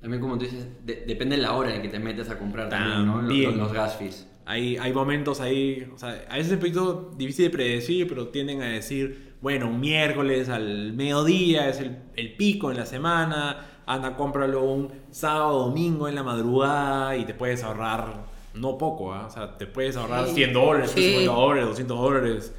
También como tú dices, de- depende de la hora en que te metes a comprar también, ¿no? Los- También. Los, los gas fees. Hay, hay momentos ahí, o sea, a veces es un poquito difícil de predecir, pero tienden a decir, bueno, un miércoles al mediodía es el, el pico en la semana, anda, cómpralo un sábado, domingo en la madrugada y te puedes ahorrar, no poco, ¿ah? o sea, te puedes ahorrar Sí. 100 dólares, Sí. 50 dólares, 200 dólares.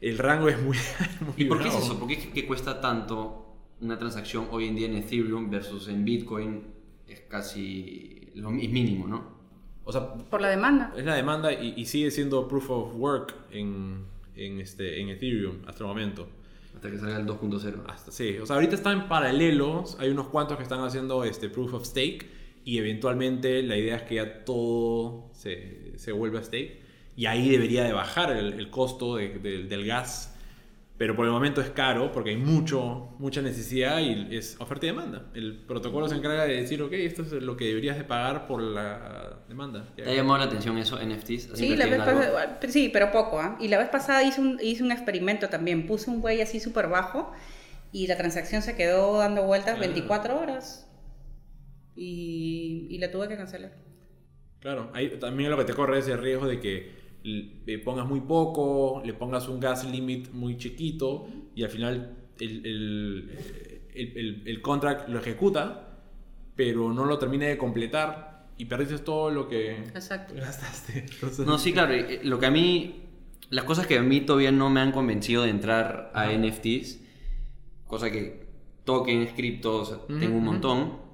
El rango es muy... muy ¿Y por qué es bravo. eso? ¿Por qué es que cuesta tanto una transacción hoy en día en Ethereum versus en Bitcoin? Es casi lo es mínimo, ¿no? O sea, Por la demanda. es la demanda y, y sigue siendo proof of work en, en, este, en Ethereum hasta el momento. Hasta que salga el 2.0. Hasta, sí, o sea, ahorita están en paralelos, hay unos cuantos que están haciendo este proof of stake y eventualmente la idea es que ya todo se, se vuelva stake y ahí debería de bajar el, el costo de- de- del gas, pero por el momento es caro porque hay mucho, mucha necesidad y es oferta y demanda. El protocolo se encarga de decir, ok, esto es lo que deberías de pagar por la demanda. ¿Te ha llamado la atención eso, NFTs? ¿Has Sí, la vez pasada, sí, pero poco, ¿ah? Y la vez pasada hice un, hice un experimento también. Puse un güey así súper bajo y la transacción se quedó dando vueltas Ah. 24 horas. Y, y la tuve que cancelar. Claro, ahí también lo que te corre es el riesgo de que le pongas muy poco, le pongas un gas limit muy chiquito y al final el, el, el- el- el contract lo ejecuta, pero no lo termine de completar y perdiste todo lo que Exacto. gastaste. Entonces, No, sí, claro. eh, Lo que a mí, las cosas que a mí todavía no me han convencido de entrar a NFTs, cosa que tokens, criptos, o sea, Ujú, tengo un montón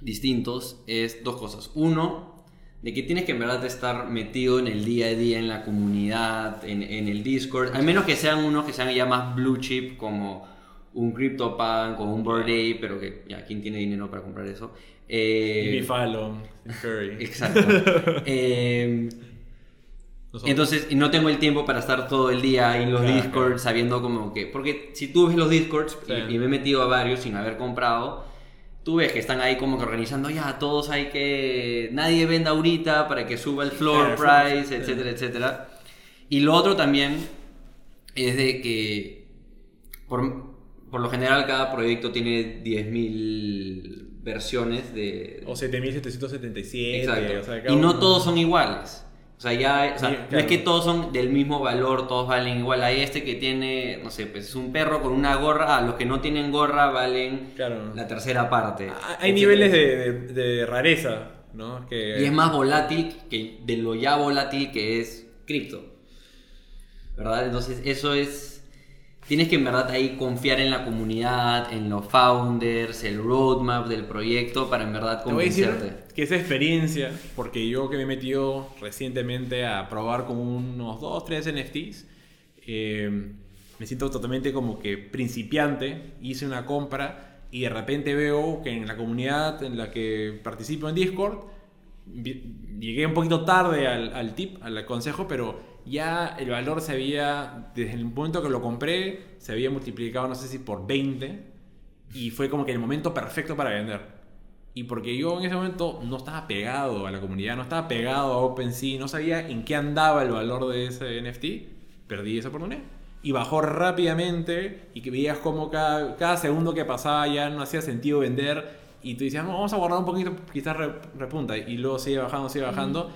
distintos, es dos cosas. Uno, de que tienes que en verdad estar metido en el día a día, en la comunidad, en, en el Discord, al menos que sean unos que sean ya más blue chip como un CryptoPunk o un Bird pero que ya, ¿quién tiene dinero para comprar eso? Eh, Jimmy Fallon, Curry. Exacto. Eh, entonces, y no tengo el tiempo para estar todo el día en los Claro, Discords claro. sabiendo como que... Porque si tú ves los Discords, y- y, me he metido a varios sin haber comprado, tú ves que están ahí como que organizando, ya, todos hay que... Nadie venda ahorita para que suba el floor Claro, price, sí. etcétera, etcétera. Y lo otro también es de que... Por, por lo general cada proyecto tiene 10.000 versiones de... O 7777. Exacto. o sea, y no uno- todos son iguales. O sea, ya, o sea, Sí, no es que todos son del mismo valor, todos valen igual. Hay este que tiene, no sé, pues es un perro con una gorra, a los que no tienen gorra valen Claro. la tercera parte. Ah, Hay niveles de, de- de rareza, ¿no? Que... Y es más volátil que de lo ya volátil que es cripto. ¿Verdad? Entonces, eso es. Tienes que en verdad ahí confiar en la comunidad, en los founders, el roadmap del proyecto para en verdad Te voy a decir convencerte. que esa experiencia, porque yo que me he metido recientemente a probar con unos 2, 3 NFTs, eh, me siento totalmente como que principiante, hice una compra y de repente veo que en la comunidad en la que participo en Discord, llegué un poquito tarde al, al tip, al consejo, pero ya el valor se había, desde el momento que lo compré, se había multiplicado, no sé si por 20, y fue como que el momento perfecto para vender. Y porque yo en ese momento no estaba pegado a la comunidad, no estaba pegado a OpenSea, no sabía en qué andaba el valor de ese NFT, perdí esa oportunidad. Y bajó rápidamente y que veías como cada, cada segundo que pasaba ya no hacía sentido vender. Y tú decías, no, vamos a guardar un poquito, quizás re- repunta. Y luego sigue bajando, sigue bajando,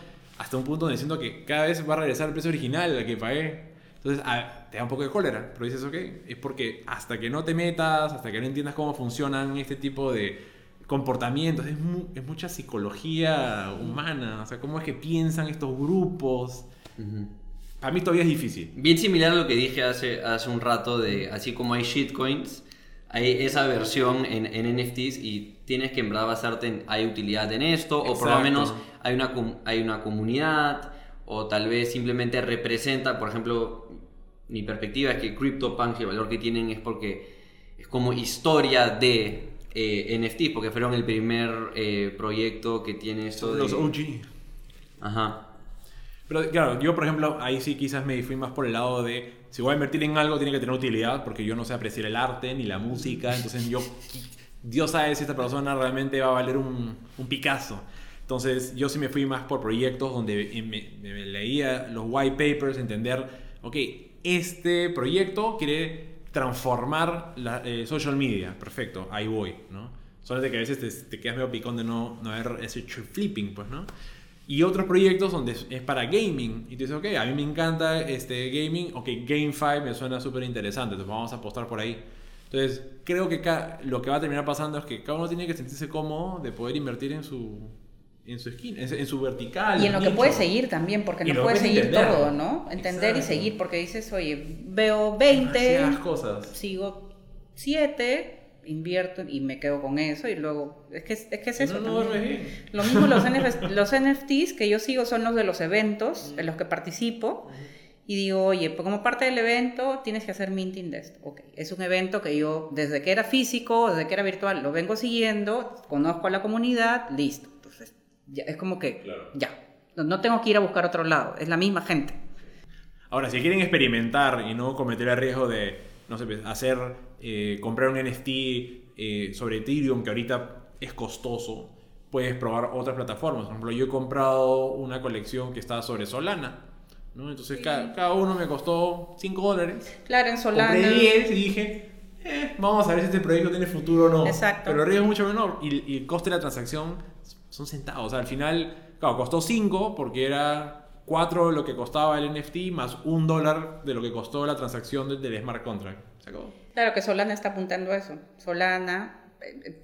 hasta un punto donde siento que cada vez va a regresar el precio original al que pagué. Entonces ah, te da un poco de cólera, pero dices, ok, es porque hasta que no te metas, hasta que no entiendas cómo funcionan este tipo de comportamientos, es, mu- es mucha psicología humana, o sea, cómo es que piensan estos grupos. Para mí todavía es difícil. Bien similar a lo que dije hace, hace un rato de, así como hay shitcoins, hay esa versión en, en NFTs y tienes que en verdad basarte en, hay utilidad en esto, o por lo Exacto. menos hay una, hay una comunidad, o tal vez simplemente representa, por ejemplo, mi perspectiva es que CryptoPunks el valor que tienen es porque es como historia de eh, NFTs, porque fueron el primer eh, proyecto que tiene esto de... Los OG. Ajá. Pero claro, yo por ejemplo, ahí sí quizás me fui más por el lado de, si voy a invertir en algo, tiene que tener utilidad, porque yo no sé apreciar el arte ni la música, entonces yo, Dios sabe si esta persona realmente va a valer un, un Picasso. Entonces yo sí me fui más por proyectos donde me, me leía los white papers, entender, ok, este proyecto quiere transformar la eh, social media, perfecto, ahí voy, ¿no? Solamente que a veces te, te quedas medio picón de no, no haber ese flipping, pues, ¿no? Y otros proyectos donde es, es para gaming. Y tú dices, ok, a mí me encanta este gaming. Ok, GameFi me suena súper interesante. Entonces vamos a apostar por ahí. Entonces creo que lo que va a terminar pasando es que cada uno tiene que sentirse cómodo de poder invertir en su, en su skin, en su, vertical. Y en lo que puede seguir también, porque Y no puedes seguir entender. todo, ¿no? Entender y seguir, porque dices, oye, veo 20, Demasiadas cosas. sigo 7, invierto y me quedo con eso y luego, es que es, que es eso. No, no. Lo mismo los, NF los NFTs que yo sigo son los de los eventos en los que participo. Y digo, oye, pues como parte del evento tienes que hacer minting de esto. Ok, es un evento que yo desde que era físico, desde que era virtual, lo vengo siguiendo, conozco a la comunidad, listo. Entonces, ya, es como que, Claro. ya, no, no tengo que ir a buscar otro lado, es la misma gente. Ahora, si quieren experimentar y no cometer el riesgo de, no sé, pues, hacer, eh, comprar un NFT eh, sobre Ethereum que ahorita es costoso, puedes probar otras plataformas. Por ejemplo, yo he comprado una colección que está sobre Solana. ¿No? Entonces, ca- cada uno me costó 5 dólares. Claro, en Solana. Compré 10 y dije, eh, vamos a ver si este proyecto tiene futuro o no. Exacto. Pero el riesgo es mucho menor y, y el coste de la transacción son centavos. O sea, al final, claro, costó 5 porque era 4 lo que costaba el NFT más un dólar de lo que costó la transacción del, del smart contract. Se acabó. Claro que Solana está apuntando a eso. Solana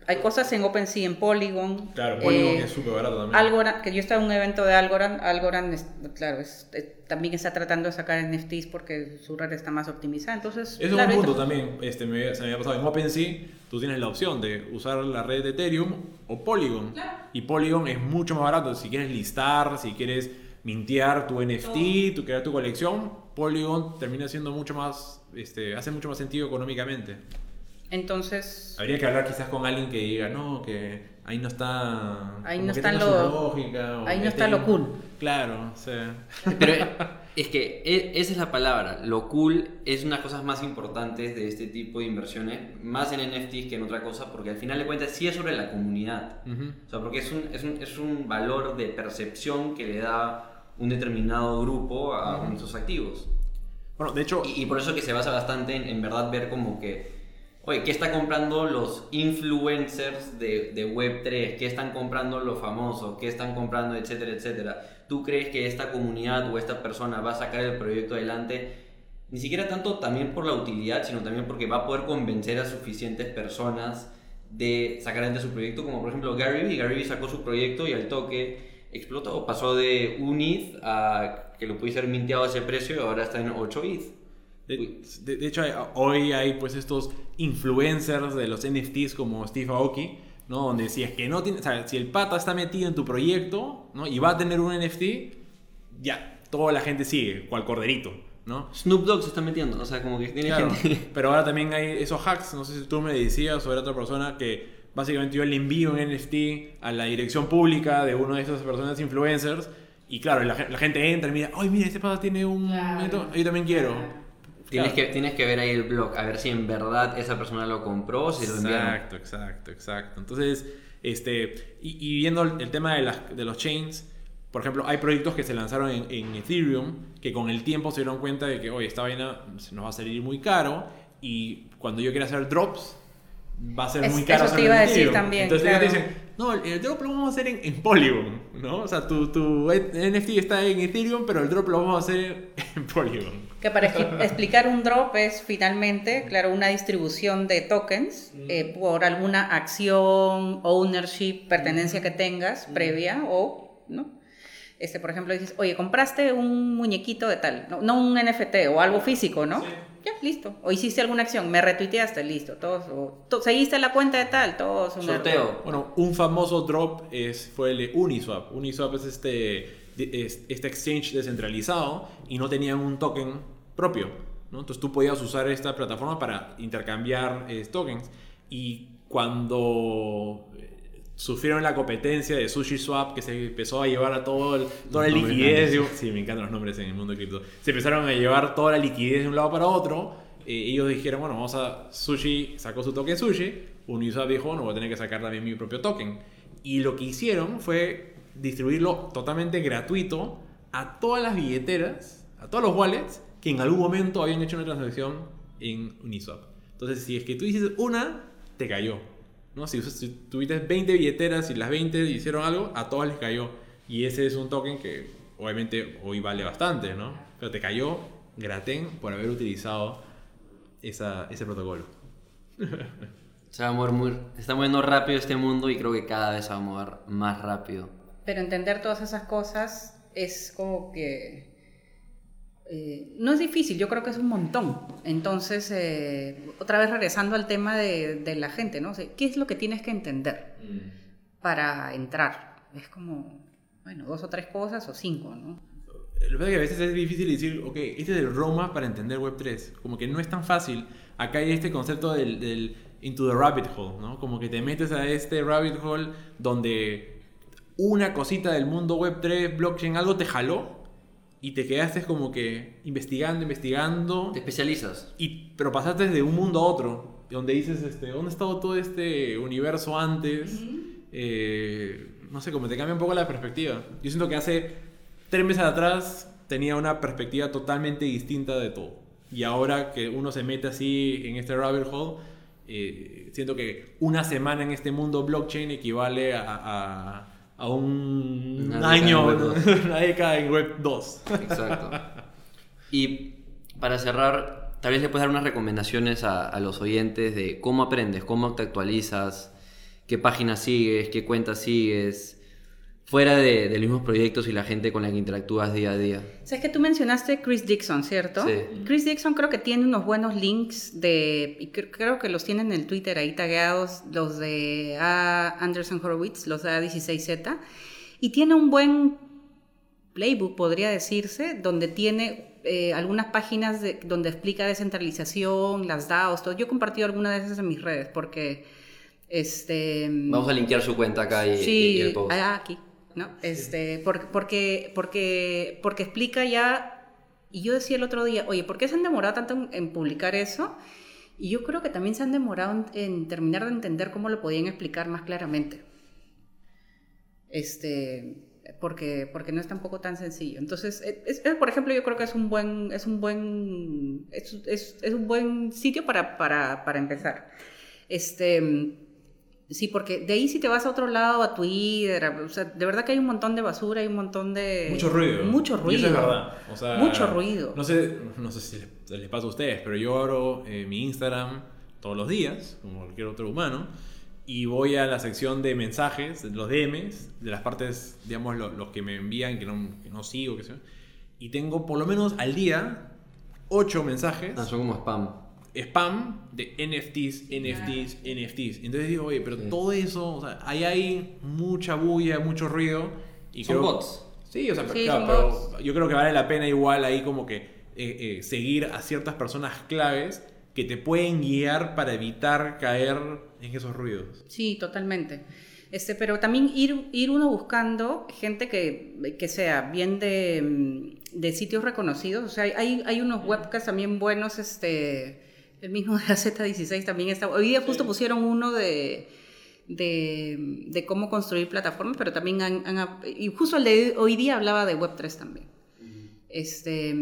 hay cosas en OpenSea, en Polygon. Claro, Polygon eh, es súper barato también. Algorand, que yo estaba en un evento de Algorand, Algorand, es- claro, es- eh, también está tratando de sacar NFTs porque su red está más optimizada. Entonces, Eso es un punto también. Este, me, se me había pasado. En OpenSea, tú tienes la opción de usar la red de Ethereum o Polygon. Y Polygon es mucho más barato. Si quieres listar, si quieres mintear tu NFT, tu crear tu colección, Polygon termina siendo mucho más, este, hace mucho más sentido económicamente. Entonces, Habría que hablar quizás con alguien que diga, no, que ahí no está. Ahí no está lo- su lógica, o ahí no que está lo cool. Claro, o sea. Pero es que e- esa es la palabra. Lo cool es una de las cosas más importantes de este tipo de inversiones, más en NFTs que en otra cosa, porque al final de cuentas sí es sobre la comunidad. ujú. O sea, porque es un, es un, es un valor de percepción que le da un determinado grupo a nuestros activos. Bueno, de hecho, Y, y por eso que se basa bastante en, en verdad ver como que, oye, ¿qué están comprando los influencers de, de Web3? ¿Qué están comprando los famosos? ¿Qué están comprando, etcétera, etcétera? ¿Tú crees que esta comunidad o esta persona va a sacar el proyecto adelante? Ni siquiera tanto también por la utilidad, sino también porque va a poder convencer a suficientes personas de sacar adelante su proyecto, como por ejemplo Gary Vee. Gary Vee sacó su proyecto y al toque explotó. Pasó de un ETH a que lo pudiese ser minteado a ese precio y ahora está en 8 ETH. De, de- de hecho, hay- hoy hay pues estos influencers de los NFTs como Steve Aoki, ¿no? Donde si es que no tiene, o sea, si el pata está metido en tu proyecto, ¿no? Y va a tener un NFT, ya, toda la gente sigue, cual corderito, ¿no? Snoop Dogg se está metiendo, o sea, como que tiene Claro, gente... pero ahora también hay esos hacks, no sé si tú me decías o era otra persona que básicamente yo le envío un NFT a la dirección pública de uno de esas personas influencers y claro, la gente entra y mira, ay mira, este pata tiene un... Claro. Yo también quiero. Tienes, Claro. que, tienes que ver ahí el blog, a ver si en verdad esa persona lo compró si lo enviaron. Exacto, exacto, exacto. Entonces, este, y, y viendo el, el tema de, las, de los chains, por ejemplo, hay proyectos que se lanzaron en, en Ethereum que con el tiempo se dieron cuenta de que, oye, esta vaina se nos va a salir muy caro y cuando yo quiera hacer drops, va a ser Es- muy caro. eso te iba a decir también, Entonces ellos claro. te dicen, no, el, drop lo vamos a hacer en, en Polygon, ¿no? O sea, tu, tu NFT está en Ethereum, pero el drop lo vamos a hacer en Polygon. Que para expli- explicar un drop es finalmente, claro, una distribución de tokens eh, por alguna acción, ownership, pertenencia que tengas previa o, ¿no? Este, por ejemplo, dices, oye, compraste un muñequito de tal, no, no un NFT o algo físico, ¿no? Ya, listo. O hiciste alguna acción, me retuiteaste, listo. Todos, o, to- seguiste la cuenta de tal, todos. Sorteo. Bueno, un famoso drop es, fue el de Uniswap. Uniswap es este, es- este exchange descentralizado y no tenían un token propio. ¿no? Entonces tú podías usar esta plataforma para intercambiar eh, tokens. Y cuando sufrieron la competencia de SushiSwap, que se empezó a llevar a todo el- toda la liquidez. de- sí, me encantan los nombres en el mundo cripto. Se empezaron a llevar toda la liquidez de un lado para otro. eh, ellos dijeron, bueno, vamos a. Sushi sacó su token Sushi. Uniswap dijo, no voy a tener que sacar también mi propio token. Y lo que hicieron fue distribuirlo totalmente gratuito a todas las billeteras, a todos los wallets que en algún momento habían hecho una transacción en Uniswap. Entonces, si es que tú dices una, te cayó. ¿No? Si, si tuviste 20 billeteras y las 20 hicieron algo, a todas les cayó. Y ese es un token que obviamente hoy vale bastante, ¿no? Pero te cayó Graten por haber utilizado esa, ese protocolo. Se va a mover muy... se está moviendo rápido este mundo y creo que cada vez se va a mover más rápido. Pero entender todas esas cosas es como que... eh, no es difícil, yo creo que es un montón. Entonces, eh, otra vez regresando al tema de, de la gente, ¿no? O sea, ¿Qué es lo que tienes que entender para entrar? Es como, bueno, dos o tres cosas o cinco, ¿no? Lo que pasa es que a veces es difícil decir, ok, este es el Roma para entender Web3. Como que no es tan fácil. Acá hay este concepto del, del into the rabbit hole, ¿no? Como que te metes a este rabbit hole donde una cosita del mundo Web3, blockchain, algo te jaló y te quedaste como que investigando, investigando. Te especializas. Y, pero pasaste de un mundo a otro, donde dices, este, ¿dónde ha estado todo este universo antes? Eh, no sé, como te cambia un poco la perspectiva. Yo siento que hace tres meses atrás tenía una perspectiva totalmente distinta de todo. Y ahora que uno se mete así en este rabbit hole, eh, siento que una semana en este mundo blockchain equivale a, a- a un Una año, una década en Web 2. Exacto. y para cerrar, tal vez le puedes dar unas recomendaciones a, a los oyentes de cómo aprendes, cómo te actualizas, qué páginas sigues, qué cuentas sigues, fuera de, de los mismos proyectos y la gente con la que interactúas día a día. Sabes que tú mencionaste Chris Dixon, ¿cierto? Sí. Chris Dixon creo que tiene unos buenos links de, y cre- creo que los tienen en el Twitter ahí tagueados, los de A. Anderson Horowitz, los de A16Z, y tiene un buen playbook, podría decirse, donde tiene eh, algunas páginas de- donde explica descentralización, las DAOs, todo. Yo he compartido algunas de esas en mis redes porque, este... Vamos a linkear su cuenta acá y, Sí, y- y el post. ah, aquí, ¿no? Este, porque, porque, porque, porque explica ya, y yo decía el otro día, oye, ¿por qué se han demorado tanto en, en publicar eso? Y yo creo que también se han demorado en, en terminar de entender cómo lo podían explicar más claramente. Este, porque, porque no es tampoco tan sencillo. Entonces, es- es- por ejemplo, yo creo que es un buen, es un buen, es, es- es un buen sitio para, para, para empezar. Este, Sí, porque de ahí si te vas a otro lado, a Twitter, o sea, de verdad que hay un montón de basura, hay un montón de... Mucho ruido. Mucho Y ruido. eso es verdad. O sea, Mucho ruido. No sé, no sé si les, les pasa a ustedes, pero yo abro eh, mi Instagram todos los días, como cualquier otro humano, y voy a la sección de mensajes, de los DMs, de las partes, digamos, lo- los que me envían, que no, que no sigo, que sea. Y tengo por lo menos al día ocho mensajes Ah, son como spam. Spam de NFTs, NFTs, NFTs. Entonces digo, oye, pero Sí. todo eso, o sea, ahí hay mucha bulla, mucho ruido. Y Son creo- bots. Sí, o sea, Sí, claro, pero bots. yo creo que vale la pena igual ahí como que eh, eh, seguir a ciertas personas claves que te pueden guiar para evitar caer en esos ruidos. Sí, totalmente. Este, pero también ir, ir uno buscando gente que, que sea bien de, mm, de sitios reconocidos. O sea, hay, hay unos webcasts también buenos, este, el mismo de AZ16 también está. Hoy día justo pusieron uno de, de, de cómo construir plataformas, pero también han, han- y justo el de hoy día hablaba de Web3 también. Este,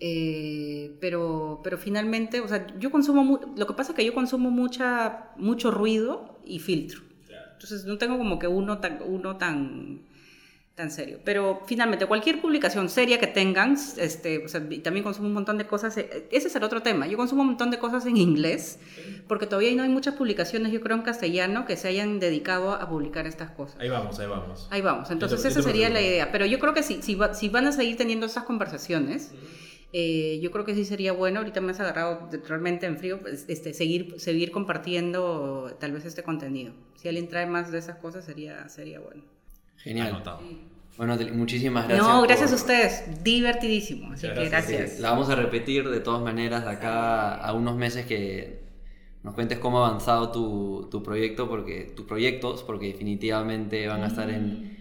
eh, pero, pero finalmente, o sea, yo consumo, lo que pasa es que yo consumo mucha, mucho ruido y filtro. Entonces no tengo como que uno tan, uno tan, tan serio. Pero finalmente, cualquier publicación seria que tengan, este, o sea, y también consumo un montón de cosas, eh, ese es el otro tema. Yo consumo un montón de cosas en inglés, porque todavía no hay muchas publicaciones, yo creo, en castellano que se hayan dedicado a publicar estas cosas. Ahí vamos, ahí vamos. Ahí vamos, entonces te- esa sería la idea. Pero yo creo que si, si, va- si van a seguir teniendo estas conversaciones, eh, yo creo que sí sería bueno, ahorita me has agarrado realmente en frío, pues, este, seguir, seguir compartiendo tal vez este contenido. Si alguien trae más de esas cosas sería, sería bueno. Genial. Anotado. Bueno, muchísimas gracias. no, gracias por- a ustedes, divertidísimo. Así que gracias. la vamos a repetir de todas maneras de acá a unos meses que nos cuentes cómo ha avanzado tu, tu proyecto, porque tus proyectos, porque definitivamente van a estar en,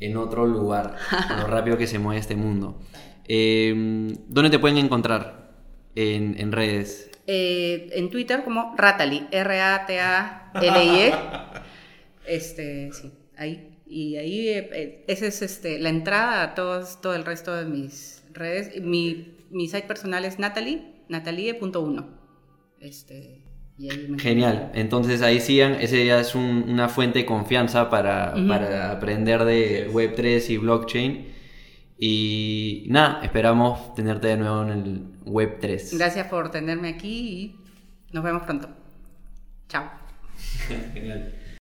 en otro lugar, lo rápido que se mueve este mundo. Eh, ¿Dónde te pueden encontrar en, en redes? Eh, en Twitter como Ratali, R-A-T-A-L-I-E. Este, sí, ahí. Y ahí, eh, esa es este, la entrada a todos, todo el resto de mis redes. Mi, mi site personal es Natalie, natalie.1. Este, Genial, entonces ahí sigan, ese ya es un- una fuente de confianza para, para aprender de Web3 y blockchain. Y nada, esperamos tenerte de nuevo en el Web3. Gracias por tenerme aquí y nos vemos pronto. Chao. Genial.